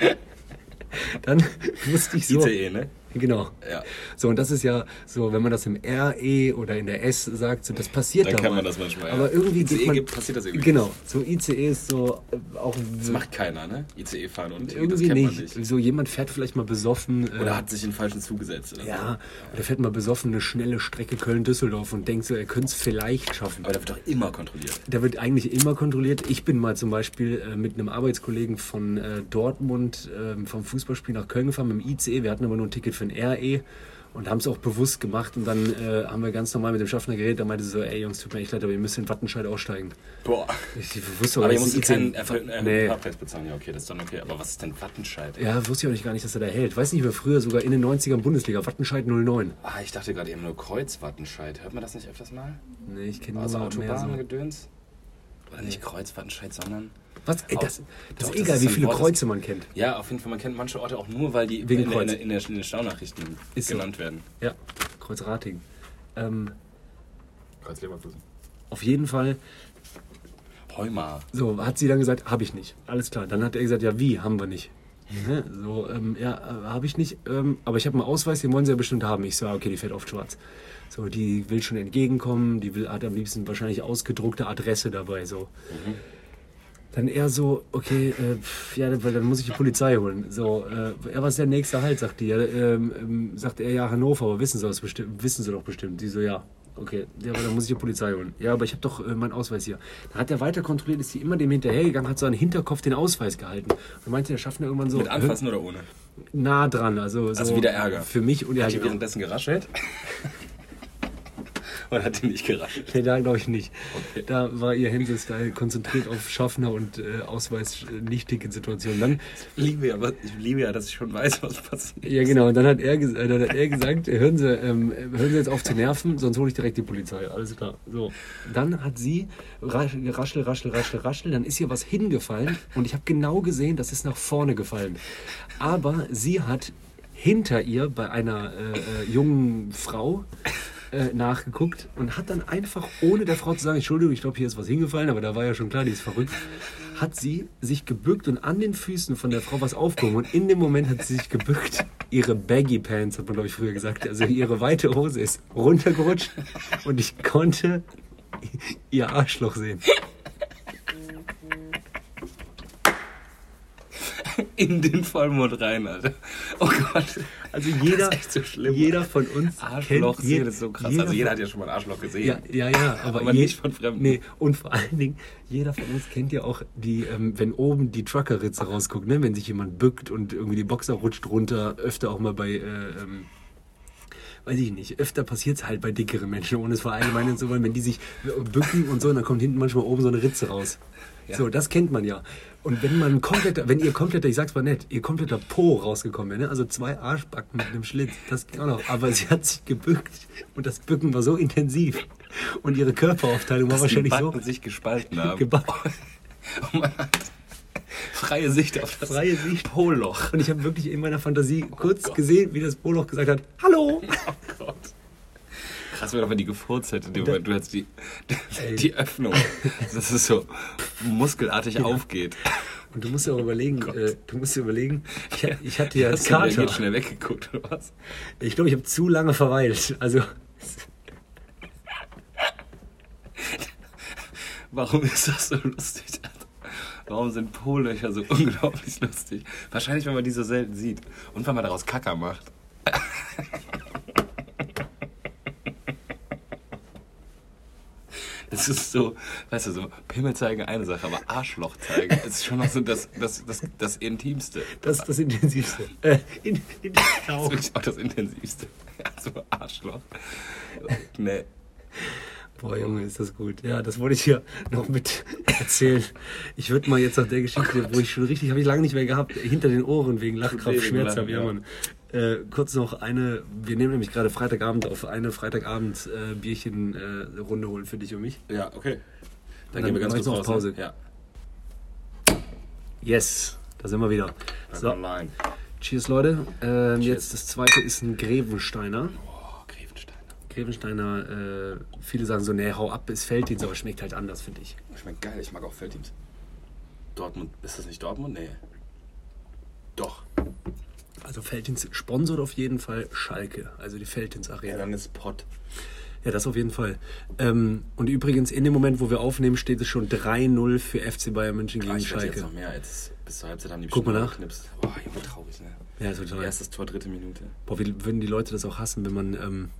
Dann <laughs> musste ich so. ICE, ne? Genau. Ja. So, und das ist ja so, wenn man das im RE oder in der S sagt, so, das passiert Dann da kann mal. man das manchmal, ja. Aber irgendwie ICE geht man, gibt- passiert das irgendwie Genau. So ICE ist so äh, auch Das macht keiner, ne? ICE fahren und das irgendwie kennt nicht. man nicht. So jemand fährt vielleicht mal besoffen. äh, Oder hat sich den falschen zugesetzt. Oder ja, oder fährt mal besoffen eine schnelle Strecke Köln-Düsseldorf und denkt so, er könnte es vielleicht schaffen. Aber der wird doch immer kontrolliert. Der wird eigentlich immer kontrolliert. Ich bin mal zum Beispiel äh, mit einem Arbeitskollegen von äh, Dortmund ähm, vom Fußballspiel nach Köln gefahren mit dem ICE. Wir hatten aber nur ein Ticket für ein RE und haben es auch bewusst gemacht. Und dann äh, haben wir ganz normal mit dem Schaffner geredet. Da meinte sie so, ey Jungs, tut mir echt leid, aber ihr müsst in Wattenscheid aussteigen. Boah. Ich wusste Aber auch ihr dass keinen äh, Nee. Fahrpreis bezahlen. Ja, okay, das ist dann okay. Aber was ist denn Wattenscheid? Ja, wusste ich auch nicht gar nicht, dass er da hält. Weiß nicht, wer früher sogar in den 90ern Bundesliga, Wattenscheid 09. Ah, ich dachte gerade eben nur Kreuz-Wattenscheid. Hört man das nicht öfters mal? Nee, ich kenne Also nur mehr so. Autobahngedöns? Oder nicht Kreuz-Wattenscheid, sondern... Was? Ey, das, Doch, das ist das egal, ist wie viele Wort, das- Kreuze man kennt. Ja, auf jeden Fall. Man kennt manche Orte auch nur, weil die Wegen in, der- in, Kreuz. in, der, in den Staunachrichten Ist so. genannt werden. Ja, Kreuzrating. Ähm, Kreuz-Leverkusen. auf jeden Fall, Heumar. so hat sie dann gesagt, habe ich nicht. Alles klar. Dann hat er gesagt, ja, wie, haben wir nicht. Ne? So, ähm, ja, äh, habe ich nicht. Ähm, aber ich habe einen Ausweis, den wollen sie ja bestimmt haben. Ich so, okay, die fährt oft schwarz. So, die will schon entgegenkommen, die will, hat am liebsten wahrscheinlich ausgedruckte Adresse dabei. So. Dann er so, okay, äh, pf, ja, weil dann muss ich die Polizei holen. So, äh, ja, was ist der nächste Halt, sagt die. Ja, ähm, ähm, sagt er, ja, Hannover, aber wissen sie, das bestimmt, wissen sie doch bestimmt. Die so, ja, okay, ja, aber dann muss ich die Polizei holen. Ja, aber ich habe doch äh, meinen Ausweis hier. Dann hat er weiter kontrolliert, ist sie immer dem hinterhergegangen, hat so den Hinterkopf den Ausweis gehalten. Und meinte der Schaffner irgendwann so, Mit Anfassen oder ohne? nah dran, also so Also wieder Ärger. Für mich und ja, Hat die währenddessen geraschelt? <laughs> Oder hat die nicht geraschelt? Nee, da glaube ich nicht. Okay. Da war ihr Hänsel-Style konzentriert auf Schaffner und äh, Ausweis äh, Nicht-Ticket-Situation. Dann Ich liebe, ja, ich liebe ja, dass ich schon weiß, was passiert. Ja, genau. Und dann hat er, äh, dann hat er gesagt, hören Sie, ähm, hören Sie jetzt auf zu nerven, sonst hole ich direkt die Polizei. Alles klar. So. Dann hat sie rasch- raschel, raschel, raschel, raschel. Dann ist ihr was hingefallen und ich habe genau gesehen, das ist nach vorne gefallen. Aber sie hat hinter ihr bei einer äh, äh, jungen Frau äh, nachgeguckt und hat dann einfach, ohne der Frau zu sagen, Entschuldigung, ich glaube, hier ist was hingefallen, aber da war ja schon klar, die ist verrückt, hat sie sich gebückt und an den Füßen von der Frau was aufgehoben. Und in dem Moment hat sie sich gebückt. Ihre Baggy Pants, hat man, glaube ich, früher gesagt. Also ihre weite Hose ist runtergerutscht und ich konnte ihr Arschloch sehen. <laughs> In den Vollmond rein, Alter. Oh Gott. Also jeder, Das ist echt so schlimm. jeder von uns Arschloch kennt je- sehen ist so krass. also jeder hat ja schon mal ein Arschloch gesehen. Ja, ja, ja, aber, Aber je- nicht von Fremden. Nee, und vor allen Dingen, jeder von uns kennt ja auch die, ähm, wenn oben die Truckerritze rausguckt, ne? wenn sich jemand bückt und irgendwie die Boxer rutscht runter, öfter auch mal bei, äh, ähm, weiß ich nicht, öfter passiert es halt bei dickeren Menschen, ohne es verallgemeinern zu wollen, wenn die sich bücken und so, und dann kommt hinten manchmal oben so eine Ritze raus. Ja. So, das kennt man ja. Und wenn man kompletter, wenn ihr kompletter, ich sag's mal nett, ihr kompletter Po rausgekommen wäre, ne? also zwei Arschbacken mit einem Schlitz, das geht auch noch. Aber sie hat sich gebückt und das Bücken war so intensiv und ihre Körperaufteilung war Dass wahrscheinlich die so sich gespalten haben. gebacken. <laughs> Man hat freie Sicht auf das Freie Sicht. Poloch. Und ich habe wirklich in meiner Fantasie kurz gesehen, wie das Poloch gesagt hat, Hallo! <laughs> Oh Gott. Krass wäre wenn die gefurzt hätte. in dem Moment. Du hättest die, die Öffnung. Dass es so muskelartig aufgeht. Und du musst dir auch überlegen, äh, du musst dir überlegen, ich, ich hatte ja Hast du reagiert Kater. schnell weggeguckt, oder was? Ich glaube, ich habe zu lange verweilt. Also, Warum ist das so lustig? Warum sind Po-Löcher so unglaublich lustig? Wahrscheinlich, wenn man die so selten sieht. Und wenn man daraus Kacker macht. Das ist so, weißt du, so Pimmel zeigen eine Sache, aber Arschloch zeigen ist schon noch so das, das, das, das Intimste. Das ist das Intensivste. <laughs> Äh, in, in, Das ist wirklich auch das Intensivste. Ja, <laughs> so Arschloch. Nee. Boah, Junge, ist das gut. Ja, das wollte ich hier noch mit erzählen. Ich würde mal jetzt nach der Geschichte, wo ich schon richtig, habe ich lange nicht mehr gehabt, hinter den Ohren wegen Lachkraft, Schmerz habe. Ja. Mann. Äh, kurz noch eine, wir nehmen nämlich gerade Freitagabend auf, eine Freitagabend äh, Bierchen äh, Runde holen für dich und mich. Ja, okay. Dann, Dann gehen wir ganz kurz raus. Pause. ne? Ja. Yes, da sind wir wieder. So, Online. cheers Leute. Ähm, jetzt das zweite ist ein Grevensteiner. Oh, Grevensteiner. Grevensteiner, äh, viele sagen so, nee, hau ab, ist Felddienst, aber schmeckt halt anders, finde ich. Schmeckt geil, ich mag auch Feldteams. Dortmund, ist das nicht Dortmund? Nee. Doch. Also Felddienst sponsort auf jeden Fall Schalke, also die Felddienst Ja, Arena. dann ist Pott. Ja, das auf jeden Fall. Ähm, und übrigens, in dem Moment, wo wir aufnehmen, steht es schon 3-0 für FC Bayern München Ah, gegen ich wette jetzt Schalke. noch mehr. Jetzt bis zur Halbzeit haben die Guck mal nach. geknipst. Boah, Junge, traurig, ne? Ja, das wird toll. Erstes Tor, dritte Minute. Boah, wie würden die Leute das auch hassen, wenn man... Ähm,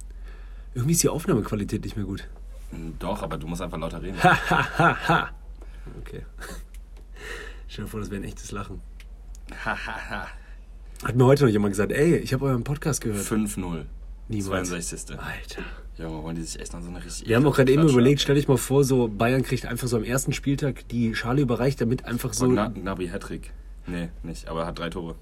irgendwie ist die Aufnahmequalität nicht mehr gut. Hm, Doch, aber du musst einfach lauter reden. Ha! Okay. Stell dir vor, das wäre ein echtes Lachen. Hahaha. Hat mir heute noch jemand gesagt, ey, ich habe euren Podcast gehört. 5-0. Niemals. 62. Alter. Junge, wollen die sich echt noch so eine richtig. Wir haben auch gerade eben überlegt, stell dich mal vor, so Bayern kriegt einfach so am ersten Spieltag die Schale überreicht, damit einfach so... Gnabry Hattrick. Nee, nicht, aber er hat drei Tore.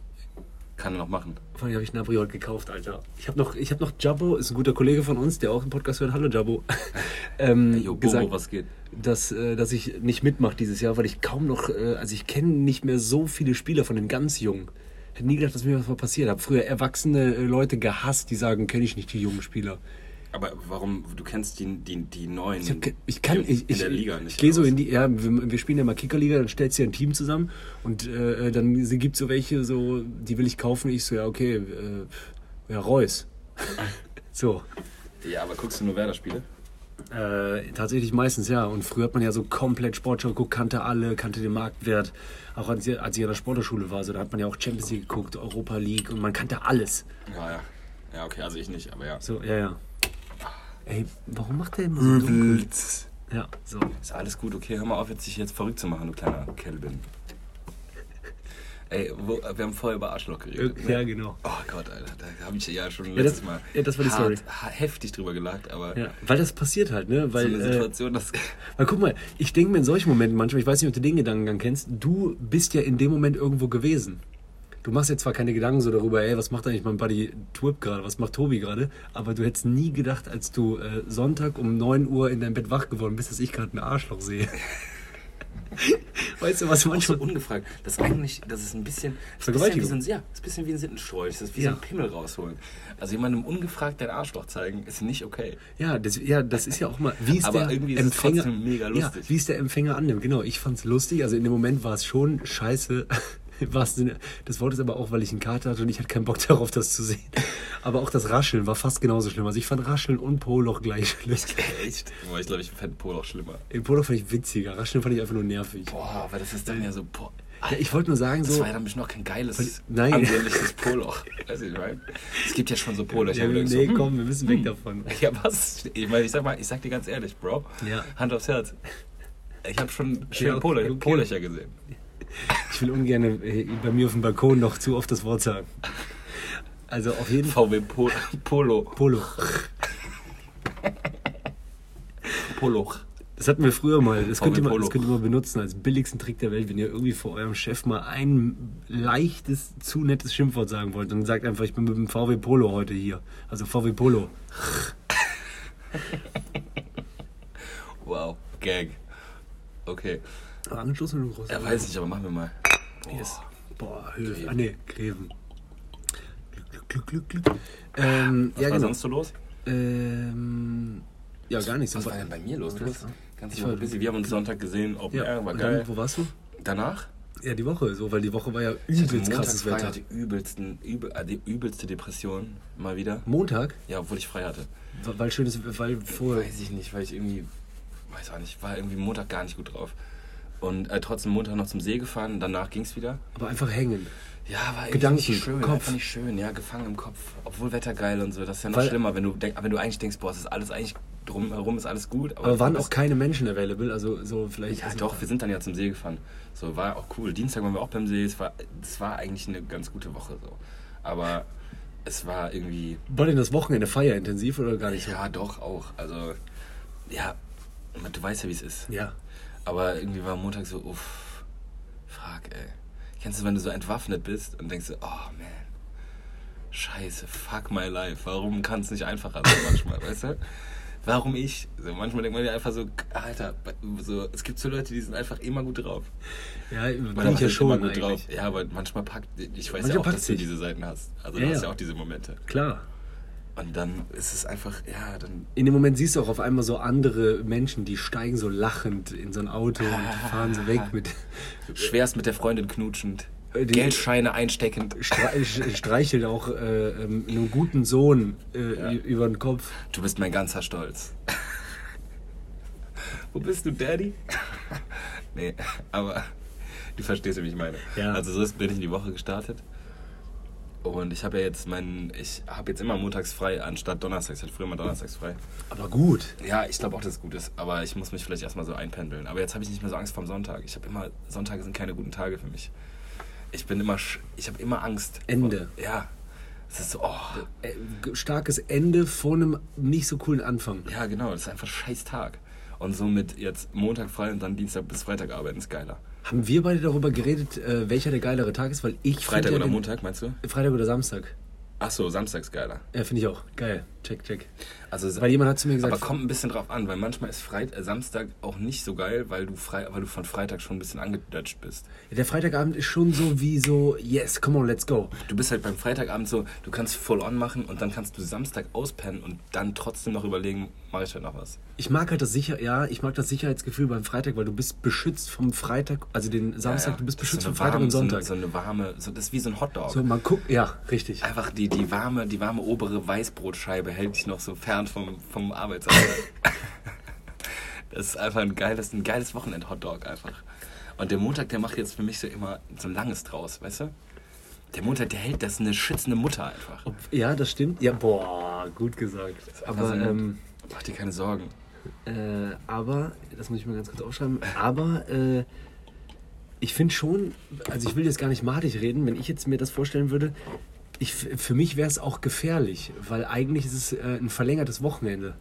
Kann er noch machen. Vor allem habe ich Nabri heute gekauft, Alter. Ich habe noch, ich hab noch Jabbo, ist ein guter Kollege von uns, der auch einen Podcast hört. Hallo Jabbo. <laughs> ähm, Ey, yo, gesagt, Bobo, was geht? dass, äh, dass ich nicht mitmache dieses Jahr, weil ich kaum noch, äh, also ich kenne nicht mehr so viele Spieler von den ganz Jungen. Hätte nie gedacht, dass mir was mal passiert. Habe früher erwachsene äh, Leute gehasst, die sagen, kenne ich nicht die jungen Spieler. Aber warum, du kennst die, die, die neuen Ich, ich kann, ich, in ich, der Liga ich, nicht. gehe so in die, ja, wir, wir spielen ja mal Kickerliga, dann stellst du dir ein Team zusammen und äh, dann gibt es so welche, so, die will ich kaufen. Ich so, ja, okay, äh, ja, Reus. <laughs> so. Ja, aber guckst du nur Werder-Spiele? Äh, tatsächlich meistens, ja. Und früher hat man ja so komplett Sportschau geguckt, kannte alle, kannte den Marktwert. Auch als ich, als ich an der Sportschule war, so, da hat man ja auch Champions League geguckt, Europa League und man kannte alles. Ja, ja. Ja, okay, also ich nicht, aber ja. So, ja, ja. Ey, warum macht der immer so dunkel? Ja, so. Ist alles gut, okay, hör mal auf, jetzt dich jetzt verrückt zu machen, du kleiner Kelvin. Ey, wo, wir haben vorher über Arschloch geredet. Ja, ne? genau. Oh Gott, Alter, da habe ich ja schon das- letztes Mal ja, das war die hart, Story. heftig drüber gelacht, aber Ja, weil das passiert halt, ne? Weil, so eine äh, Situation, das... weil guck mal, ich denke mir in solchen Momenten manchmal, ich weiß nicht, ob du den Gedankengang kennst, du bist ja in dem Moment irgendwo gewesen. Du machst jetzt zwar keine Gedanken so darüber, ey, was macht eigentlich mein Buddy Twip gerade, was macht Tobi gerade, aber du hättest nie gedacht, als du äh, Sonntag um 9 Uhr in deinem Bett wach geworden bist, dass ich gerade ein Arschloch sehe. <laughs> <laughs> weißt du, was auch so manchmal... ungefragt. Das ist eigentlich, das ist ein bisschen, das ist ein bisschen wie so ein, ja, das ist ein bisschen wie ein Sittenstrolch, das ist wie Ja. so ein Pimmel rausholen. Also jemandem ungefragt dein Arschloch zeigen, ist nicht okay. Ja das, ja, das ist ja auch mal, wie ist Aber der irgendwie ist es Empfänger, mega Ja, lustig. wie es der Empfänger annimmt. Genau, ich fand's lustig. Also in dem Moment war es schon scheiße. Wahrsten Sinne des Wortes, aber auch, weil ich einen Kater hatte und ich hatte keinen Bock darauf, das zu sehen. Aber auch das Rascheln war fast genauso schlimm. Also ich fand Rascheln und Poloch gleich schlimm. <laughs> Echt? Boah, ich glaube, ich fände Pol auch schlimmer. Im Poloch fand ich witziger. Rascheln fand ich einfach nur nervig. Boah, aber das ist dann ja so, boah. Ja, ich wollte nur sagen, Das so. war ja dann bestimmt noch kein geiles, Nein. ansehnliches Poloch. Du, ich meine? Es gibt ja schon so Polöcher. Ja, nee, so, hm, komm, wir müssen weg davon. Ja, was? Ich meine, ich sag mal, ich sag dir ganz ehrlich, Bro. Ja. Hand aufs Herz. Ich habe schon schöne Pole, okay. Polöcher gesehen. Ich will ungern äh, bei mir auf dem Balkon noch zu oft das Wort sagen. Also auf jeden Fall. VW po Polo. Polo. Poloch. Das hatten wir früher mal. Das könnt, ihr mal Polo. das könnt ihr mal benutzen als billigsten Trick der Welt, wenn ihr irgendwie vor eurem Chef mal ein leichtes, zu nettes Schimpfwort sagen wollt. Dann sagt einfach, ich bin mit dem VW Polo heute hier. Also VW Polo. Wow, Gag. Okay. Angestoßen oder groß? Ja, weiß nicht, aber machen wir mal. Yes. Boah, Höfe. Ah, nee, Greven. Glück, Glück, Glück, Glück, Glück. Ähm, Was ja, war genau. sonst so los? Ähm, ja, gar nichts. Was war denn bei mir los? Ganz Ich war- busy. Wir haben uns Sonntag gesehen, Open Ja, Air, war geil. dann, wo warst du? Danach? Ja, die Woche, so, weil die Woche war ja Ich übelst krasses Wetter. hatte übelsten, übel, äh, die übelste Depression mal wieder. Montag, Ja, obwohl ich frei hatte. weil schönes, weil vorher. Weiß ich nicht, weil ich irgendwie, weiß auch nicht, war irgendwie Montag gar nicht gut drauf. Und äh, trotzdem Montag noch zum See gefahren, danach ging's wieder. Aber einfach hängen. Ja, war Gedanken, nicht schön, Kopf. nicht schön, ja, gefangen im Kopf. Obwohl Wetter geil und so, das ist ja noch Weil- schlimmer, wenn du, denk, wenn du eigentlich denkst, boah, es ist alles eigentlich drumherum ist alles gut. Aber waren du auch keine Menschen available, also so vielleicht. Ja, doch, wir sind dann ja zum See gefahren. So, war auch cool. Dienstag waren wir auch beim See. Es war, es war eigentlich eine ganz gute Woche so. Aber es war irgendwie. War denn das Wochenende feierintensiv oder gar nicht so? Ja, doch, auch. Also, ja, du weißt ja, wie es ist. Ja. Aber irgendwie war Montag so, uff, fuck, ey. Kennst du, wenn du so entwaffnet bist und denkst so, oh man, scheiße, fuck my life. Warum kann es nicht einfacher sein manchmal, <laughs> weißt du? Warum ich? So, manchmal denkt man ja einfach so, Alter, so, es gibt so Leute, die sind einfach immer gut drauf. Ja, bin ich ja schon immer gut eigentlich. drauf. Ja, aber manchmal packt, ich weiß Manchmal ja auch, dass du diese Seiten hast. Also Ja, du hast ja auch diese Momente. Klar. Und dann ist es einfach, ja, dann In dem Moment siehst du auch auf einmal so andere Menschen, die steigen so lachend in so ein Auto und <laughs> fahren so weg mit schwerst mit der Freundin knutschend, Äh, die- Geldscheine einsteckend. Stre streicheln auch äh, ähm, einem guten Sohn äh, Ja. über den Kopf. Du bist mein ganzer Stolz. Wo bist du, Daddy? <laughs> nee, aber du verstehst, wie ich meine. Ja. Also so ist- bin ich in die Woche gestartet. Und ich habe ja jetzt meinen, ich habe jetzt immer montags frei, anstatt donnerstags. Ich hatte früher immer donnerstags frei. Aber gut. Ja, ich glaube auch, dass es gut ist. Aber ich muss mich vielleicht erstmal so einpendeln. Aber jetzt habe ich nicht mehr so Angst vorm Sonntag. Ich habe immer, Sonntage sind keine guten Tage für mich. Ich bin immer, ich habe immer Angst. Ende. Vor, ja. Es ist so, oh. Äh, starkes Ende vor einem nicht so coolen Anfang. Ja, genau, das ist einfach ein scheiß Tag. Und somit jetzt Montag frei und dann Dienstag bis Freitag arbeiten ist geiler. Haben wir beide darüber geredet, äh, welcher der geilere Tag ist? Weil ich Freitag ja oder den- Montag, meinst du? Freitag oder Samstag. Ach so, Samstag ist geiler. Ja, finde ich auch. Geil. Check, check. Also, Weil jemand hat zu mir gesagt, aber kommt ein bisschen drauf an, weil manchmal ist Freit äh, Samstag auch nicht so geil, weil du, frei, weil du von Freitag schon ein bisschen angedutscht bist. der Freitagabend ist schon so wie so, yes, come on, let's go. Du bist halt beim Freitagabend so, du kannst voll on machen und dann kannst du Samstag auspennen und dann trotzdem noch überlegen, mache ich heute noch was. Ich mag halt das sicher, ja, ich mag das Sicherheitsgefühl beim Freitag, weil du bist beschützt vom Freitag, also den Samstag, Ja, ja. du bist beschützt so vom Freitag warme- und Sonntag. So eine, so eine warme, so, das ist wie so ein Hotdog. So, man guckt, ja, richtig. Einfach die, die, warme, die warme obere Weißbrotscheibe hält dich noch so fern vom, vom Arbeitsalltag. <laughs> das ist einfach ein geiles, ein geiles Wochenend-Hotdog einfach. Und der Montag, der macht jetzt für mich so immer so ein langes draus, weißt du? Der Montag, der hält, das ist eine schützende Mutter einfach. Ob, ja, das stimmt. Ja, boah, gut gesagt. Aber, Also, ähm, Mach dir keine Sorgen. äh, aber, das muss ich mal ganz kurz aufschreiben, aber äh, ich finde schon, also ich will jetzt gar nicht madig reden, wenn ich jetzt mir das vorstellen würde, ich, für mich wäre es auch gefährlich, weil eigentlich ist es äh, ein verlängertes Wochenende.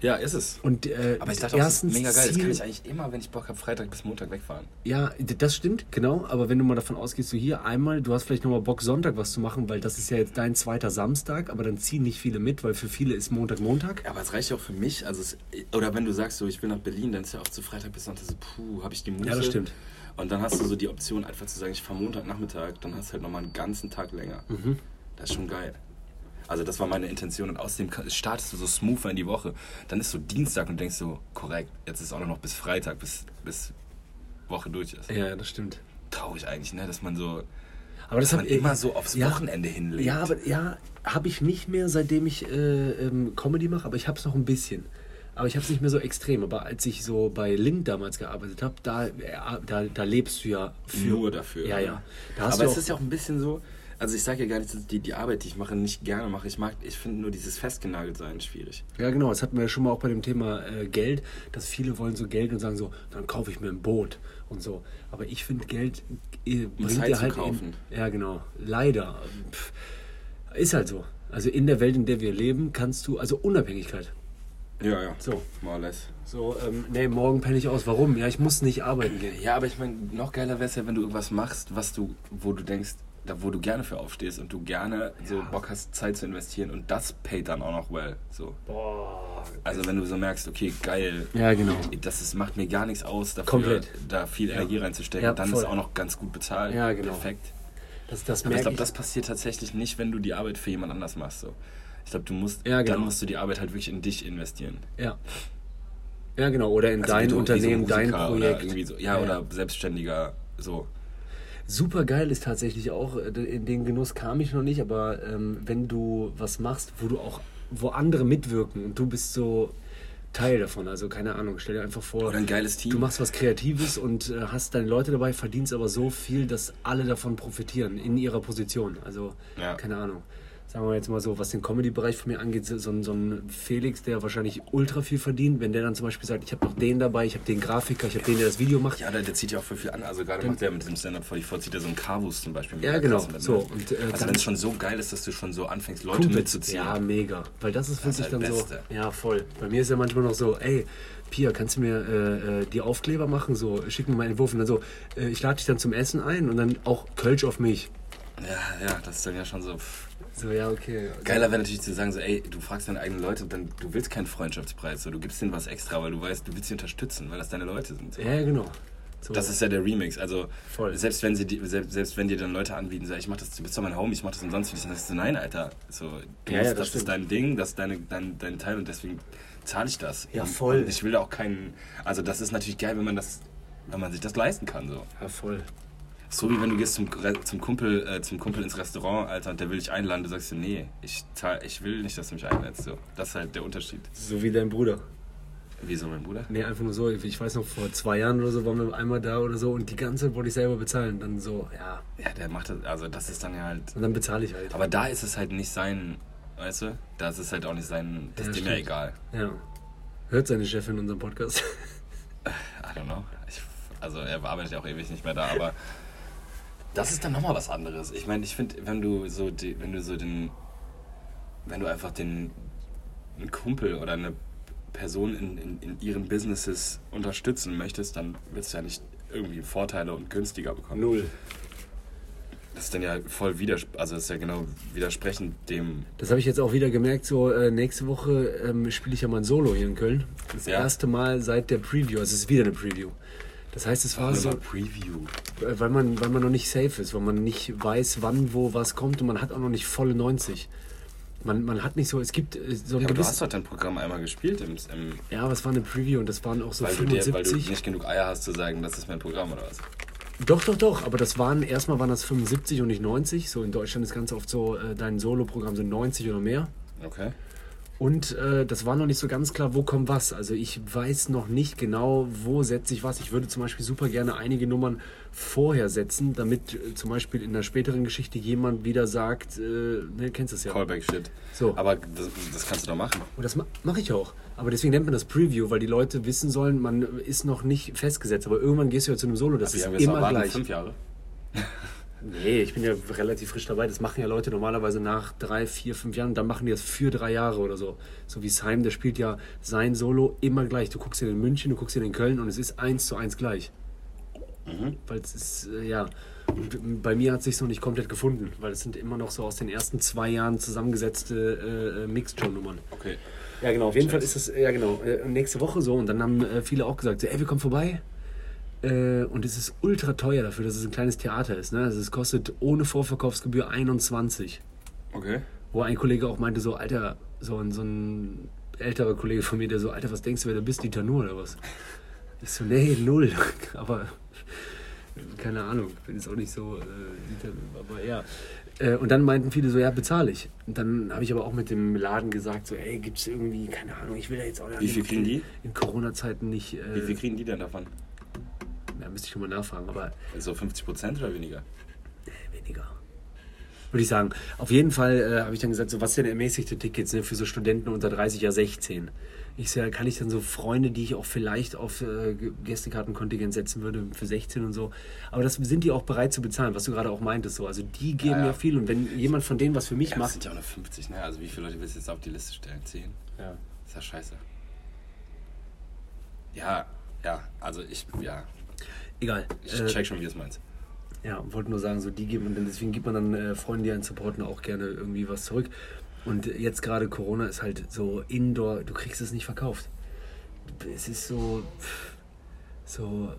Ja, ist es. Und äh, Aber ich dachte auch, das ist mega geil. Das kann ich eigentlich immer, wenn ich Bock habe, Freitag bis Montag wegfahren. Ja, das stimmt, genau. Aber wenn du mal davon ausgehst, du hier einmal, du hast vielleicht nochmal Bock, Sonntag was zu machen, weil das ist ja jetzt dein zweiter Samstag, aber dann ziehen nicht viele mit, weil für viele ist Montag Montag. Aber es reicht ja auch für mich. Also es, oder wenn du sagst, so, ich will nach Berlin, dann ist ja auch zu Freitag bis Sonntag so, puh, habe ich die Muße. Ja, das stimmt. Und dann hast du so die Option, einfach zu sagen, ich fahre Montagnachmittag, dann hast du halt nochmal einen ganzen Tag länger. Mhm. Das ist schon geil. Also das war meine Intention und außerdem startest du so smoother in die Woche. Dann ist so Dienstag und denkst so, korrekt, jetzt ist auch noch bis Freitag, bis, bis Woche durch ist. Ja, das stimmt. Traurig eigentlich, ne? Dass man so, Aber das dass man hab ich immer so aufs ja, Wochenende hinlegt. Ja, aber ja, habe ich nicht mehr, seitdem ich äh, ähm, Comedy mache, aber ich habe es noch ein bisschen. Aber ich habe es nicht mehr so extrem. Aber als ich so bei Link damals gearbeitet habe, da, äh, da, da lebst du ja für, Nur dafür. Ja, ja. Da hast Aber du es ist ja auch ein bisschen so, also ich sage ja gar nicht, dass die, die Arbeit, die ich mache, nicht gerne mache. Ich mag, ich finde nur dieses festgenagelt sein schwierig. Ja, genau. Das hatten wir ja schon mal auch bei dem Thema äh, Geld, dass viele wollen so Geld und sagen so, dann kaufe ich mir ein Boot und so. Aber ich finde, Geld äh, bringt Zeit dir halt. kaufen. In, ja, genau. Leider. Pff, ist halt so. Also in der Welt, in der wir leben, kannst du, also Unabhängigkeit. Ja, ja. So. More or less. So, ähm, nee, morgen penne ich aus. Warum? Ja, ich muss nicht arbeiten gehen. Ja, aber ich meine, noch geiler wäre es ja, wenn du irgendwas machst, was du, wo du denkst, da wo du gerne für aufstehst und du gerne so Bock hast, Zeit zu investieren und das payt dann auch noch well. So. Boah. Also wenn du so merkst, okay, geil, Ja, genau. das ist, macht mir gar nichts aus, dafür Komplett. da viel Energie reinzustecken, Ja, dann voll. ist auch noch ganz gut bezahlt. Ja, genau. Perfekt. Das, das Aber ich glaube, das passiert tatsächlich nicht, wenn du die Arbeit für jemand anders machst. So. Ich glaube, du musst, Ja, genau. dann musst du die Arbeit halt wirklich in dich investieren. ja. Ja, genau. Oder in Also dein Unternehmen, dein Projekt. Oder irgendwie so, ja, oder Selbstständiger, so. Super geil ist tatsächlich auch, äh, in den Genuss kam ich noch nicht, aber ähm, wenn du was machst, wo du auch, wo andere mitwirken und du bist so Teil davon, also keine Ahnung, stell dir einfach vor, Oder ein geiles Team. du machst was Kreatives und äh, hast deine Leute dabei, verdienst aber so viel, dass alle davon profitieren in ihrer Position. Also Ja. keine Ahnung. Sagen wir jetzt mal so, was den Comedy-Bereich von mir angeht, so, so ein- Felix, der wahrscheinlich ultra viel verdient, wenn der dann zum Beispiel sagt, ich habe noch den dabei, ich habe den Grafiker, ich habe den, der das Video macht. Ja, der, der zieht ja auch für viel an. Also gerade macht der mit dem Stand-Up vor die vor, zieht er so einen Carvus zum Beispiel. Ja, genau. ne? So, und, äh, also wenn es schon so geil ist, dass du schon so anfängst, Leute Kumpels. mitzuziehen. Ja, mega. Weil das ist Das wirklich ist dann halt so. Beste. Ja, voll. Bei mir ist ja manchmal noch so, ey, Pia, kannst du mir äh, äh, die Aufkleber machen? So, schick mir mal einen Entwurf und dann so, äh, ich lade dich dann zum Essen ein und dann auch Kölsch auf mich. ja, ja, das ist dann ja schon so. Pff. So, ja, okay. Geiler wäre natürlich zu sagen, so, ey, du fragst deine eigenen Leute, dann du willst keinen Freundschaftspreis, so, du gibst denen was extra, weil du weißt, du willst sie unterstützen, weil das deine Leute sind. So. Ja, genau. So. Das ist ja der Remix. Also Voll. selbst wenn sie die, selbst, selbst wenn dir dann Leute anbieten, sag ich mach das, du bist doch mein Homie, ich mach das umsonst für dich, dann sagst du, nein, Alter. So, du Ja, musst, ja, das das, ist dein Ding, das ist deine, dein, dein Teil und deswegen zahle ich das. Ja, Und- voll. Und ich will da auch keinen. Also das ist natürlich geil, wenn man das, wenn man sich das leisten kann. So. ja, voll. So wie wenn du gehst zum, zum, Kumpel, äh, zum Kumpel ins Restaurant, Alter, und der will dich einladen, du sagst du, nee, ich, zahl, ich will nicht, dass du mich einlädst. So. Das ist halt der Unterschied. So wie dein Bruder. Wieso, mein Bruder? Nee, einfach nur so, ich weiß noch, vor zwei Jahren oder so waren wir einmal da oder so und die ganze Zeit wollte ich selber bezahlen. Dann so, ja. Ja, der macht das, also das ist dann ja halt. Und dann bezahle ich halt. Aber da ist es halt nicht sein, weißt du? Da ist es halt auch nicht sein, das Ja, ist dem ja stimmt. egal. Ja. Hört seine Chefin unseren Podcast? I don't know. Ich, also er arbeitet ja auch ewig nicht mehr da, aber <laughs> das ist dann nochmal was anderes. Ich meine, ich finde, wenn du so die, wenn du so den, wenn du einfach den einen Kumpel oder eine Person in, in, in ihren Businesses unterstützen möchtest, dann willst du ja nicht irgendwie Vorteile und günstiger bekommen. Null. Das ist dann ja voll widers also ist ja genau widersprechend dem. Das habe ich jetzt auch wieder gemerkt. So äh, nächste Woche ähm, spiele ich ja mal ein Solo hier in Köln. Das Ja. erste Mal seit der Preview. Also es ist wieder eine Preview. Das heißt, es war so, Preview. äh, weil man, weil man noch nicht safe ist, weil man nicht weiß, wann, wo, was kommt und man hat auch noch nicht volle 90. Man, man hat nicht so, es gibt äh, so ein Ja, aber du hast doch dein Programm einmal gespielt im, im Ja, aber es war eine Preview und das waren auch so weil, du dir, 75. weil du nicht genug Eier hast zu sagen, das ist mein Programm oder was. Doch, doch, doch, aber das waren, erstmal waren das 75 und nicht 90. So in Deutschland ist ganz oft so, äh, dein Solo-Programm sind 90 oder mehr. Okay. Und äh, das war noch nicht so ganz klar, wo kommt was. Also ich weiß noch nicht genau, wo setze ich was. Ich würde zum Beispiel super gerne einige Nummern vorher setzen, damit äh, zum Beispiel in der späteren Geschichte jemand wieder sagt, äh, ne, kennst du es ja. Callback-Shit. So. Aber das, das kannst du doch machen. Und das ma mache ich auch. Aber deswegen nennt man das Preview, weil die Leute wissen sollen, man ist noch nicht festgesetzt. Aber irgendwann gehst du ja zu einem Solo, das Wie ist immer gleich. Fünf Jahre? Nee, ich bin ja relativ frisch dabei. Das machen ja Leute normalerweise nach drei, vier, fünf Jahren. Dann machen die das für drei Jahre oder so. So wie Simon, der spielt ja sein Solo immer gleich. Du guckst ihn in München, du guckst ihn in Köln und es ist eins zu eins gleich. Weil es ist, äh, ja. Bei mir hat es sich noch nicht komplett gefunden, weil es sind immer noch so aus den ersten zwei Jahren zusammengesetzte äh, Mixed-Show-Nummern. Okay. Ja, genau. Auf jeden Fall ist es, ja, genau. Äh, nächste Woche so. Und dann haben äh, viele auch gesagt, so, ey, wir kommen vorbei. Äh, und es ist ultra teuer dafür, dass es ein kleines Theater ist. Ne? Also es kostet ohne Vorverkaufsgebühr 21. Okay. Wo ein Kollege auch meinte, so, Alter, so ein, so ein älterer Kollege von mir, der so, Alter, was denkst du, wer du bist, Dieter Nuhr oder was? Ich so, nee, null. <laughs> Aber keine Ahnung, bin jetzt auch nicht so, äh, Dieter, aber ja. Äh, und dann meinten viele so, ja, bezahle ich. Und dann habe ich aber auch mit dem Laden gesagt, so, ey, gibt es irgendwie, keine Ahnung, ich will ja jetzt auch Wie viel kriegen die? in Corona-Zeiten nicht. Äh, Wie viel kriegen die denn davon? Ja, müsste ich schon mal nachfragen, aber So 50 Prozent oder weniger? weniger. Würde ich sagen. Auf jeden Fall äh, habe ich dann gesagt, so was sind ermäßigte Tickets ne, für so Studenten unter 30, ja 16. Ich so, ja, kann ich dann so Freunde, die ich auch vielleicht auf äh, Gästekartenkontingent setzen würde, für 16 und so. Aber das sind die auch bereit zu bezahlen, was du gerade auch meintest. So. Also die geben Ja, ja, ja. viel und wenn jemand von denen was für mich Ja, das macht. sind ja auch nur 50, ne? Also wie viele Leute willst du jetzt auf die Liste stellen? 10? Ja. Ist ja scheiße. Ja, ja, also ich, ja, Egal. ich Äh, check schon, wie du es meinst. Ja, wollte nur sagen, so die gibt man, denn deswegen gibt man dann äh, Freunden, die einen supporten, auch gerne irgendwie was zurück. Und jetzt gerade Corona ist halt so Indoor, du kriegst es nicht verkauft. Es ist so, so,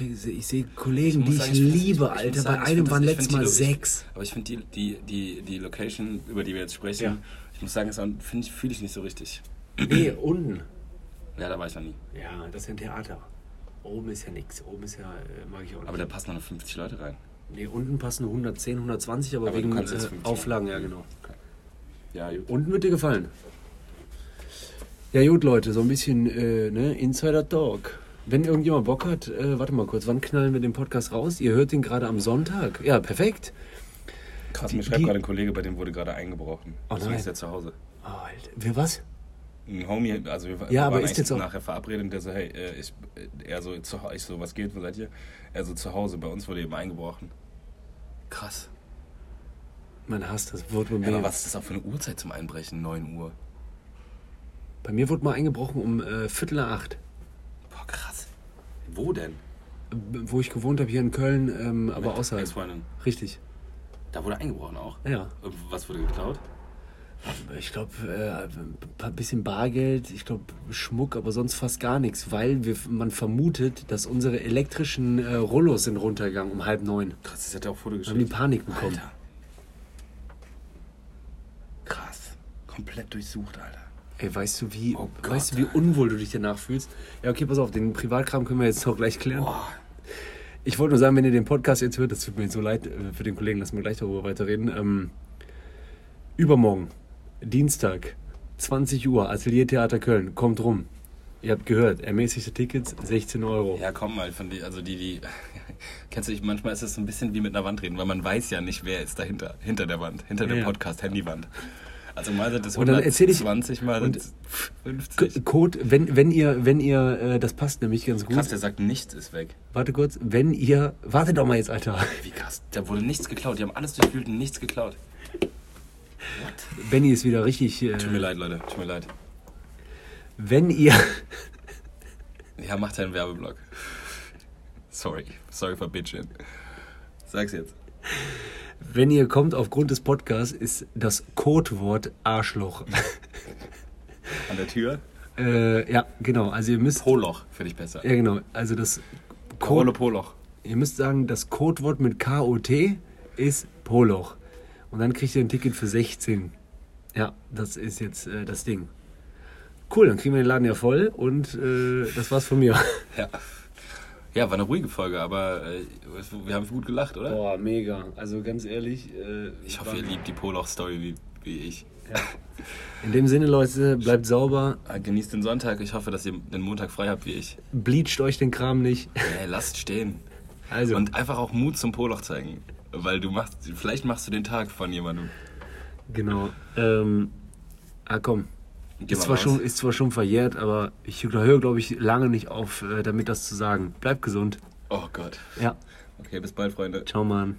ich sehe Kollegen, muss die sagen, ich ich liebe, ich Alter. sagen, Bei ich einem waren ich letztes Mal ich- sechs. Aber ich finde die, die, die, die Location, über die wir jetzt sprechen, Ja. ich muss sagen, das ich, fühle ich nicht so richtig. Nee, unten. Ja, da war ich noch nie. Ja, das ist ein Theater. Oben ist ja nichts. Oben ist ja, äh, mag ich auch nicht. Aber da passen noch 50 Leute rein. nee, unten passen nur 110, 120, aber, Aber wegen äh, 50 Auflagen, ja machen. genau. Ja, gut. Unten wird dir gefallen. Ja gut, Leute, so ein bisschen äh, ne, Insider Talk. Wenn irgendjemand Bock hat, äh, warte mal kurz, wann knallen wir den Podcast raus? Ihr hört ihn gerade am Sonntag. Ja, perfekt. Krass, Die- mir schreibt die- gerade ein Kollege, bei dem wurde gerade eingebrochen. Oh Deswegen nein. ist er zu Hause. Oh, Alter. Wer was? Ein Homie, also wir Ja, waren jetzt nachher verabredet und der so, hey, äh, ich, äh, er so, zu, ich so, was geht, wo seid ihr? Er so, zu Hause, bei uns wurde eben eingebrochen. Krass. Man hasst das Wort Ja, mir. aber was ist das auch für eine Uhrzeit zum Einbrechen? 9 Uhr. Bei mir wurde mal eingebrochen um äh, Viertel nach acht. Boah, krass. Wo denn? Äh, Wo ich gewohnt habe, hier in Köln, ähm, aber außerhalb. Richtig. Da wurde eingebrochen auch. Ja. Was wurde geklaut? Ich glaube, äh, ein bisschen Bargeld, ich glaube Schmuck, aber sonst fast gar nichts, weil wir, man vermutet, dass unsere elektrischen äh, Rollos sind runtergegangen um halb neun. Krass, das hat er auch Foto Da haben die geschickt. Panik bekommen. Alter. Krass. Komplett durchsucht, Alter. Ey, weißt du, wie, Oh Gott, weißt du, wie unwohl du dich danach fühlst? Ja, okay, pass auf, den Privatkram können wir jetzt auch gleich klären. Boah. Ich wollte nur sagen, wenn ihr den Podcast jetzt hört, das tut mir jetzt so leid äh, für den Kollegen, lassen wir gleich darüber weiterreden. Ähm, übermorgen, Dienstag, 20 Uhr, Atelier Theater Köln, kommt rum. Ihr habt gehört, ermäßigte Tickets, 16 Euro. Ja, komm mal, von die, also die, die. <laughs> Kennst du dich, manchmal ist es so ein bisschen wie mit einer Wand reden, weil man weiß ja nicht, wer ist dahinter, hinter der Wand, hinter Ja, der. Podcast-Handywand. Also mal sind es Und dann erzähl ich- 120, mal sind es K 50. Code, wenn, wenn ihr, wenn ihr, äh, das passt nämlich ganz gut. Krass, der sagt, nichts ist weg. Warte kurz, wenn ihr, warte doch mal jetzt, Alter. Wie krass, da wurde nichts geklaut, die haben alles durchwühlt und nichts geklaut. What? Benny ist wieder richtig, äh, Tut mir leid, Leute, tut mir leid. wenn ihr, <laughs> Ja, mach deinen Werbeblock. Sorry, sorry for bitching. Sag's jetzt. wenn ihr kommt aufgrund des Podcasts, ist das Codewort Arschloch. An der Tür. <laughs> äh, ja, genau, also ihr müsst, Poloch, finde ich besser. ja genau, also das Code, Poloch. ihr müsst sagen, das Codewort mit K-O-T ist Poloch. Und dann kriegt ihr ein Ticket für 16. Ja, das ist jetzt äh, das Ding. Cool, dann kriegen wir den Laden ja voll und äh, das war's von mir. <laughs> Ja. Ja, war eine ruhige Folge, aber äh, wir haben gut gelacht, oder? Boah, mega. Also ganz ehrlich. Äh, Ich hoffe, ihr liebt die Poloch-Story wie, wie ich. In dem Sinne, Leute, bleibt sauber, Äh, Genießt den Sonntag. Ich hoffe, dass ihr den Montag frei habt wie ich. bleacht euch den Kram nicht. Ey, lasst stehen. Also, Und einfach auch Mut zum Poloch zeigen. Weil du machst, vielleicht machst du den Tag von jemandem. genau. Ähm, ah, komm. Geh Ist zwar, raus. schon, ist zwar schon verjährt, aber ich höre, glaube ich, lange nicht auf, äh, damit das zu sagen. Bleibt gesund. Oh Gott. Ja, Okay, bis bald, Freunde. ciao, Mann.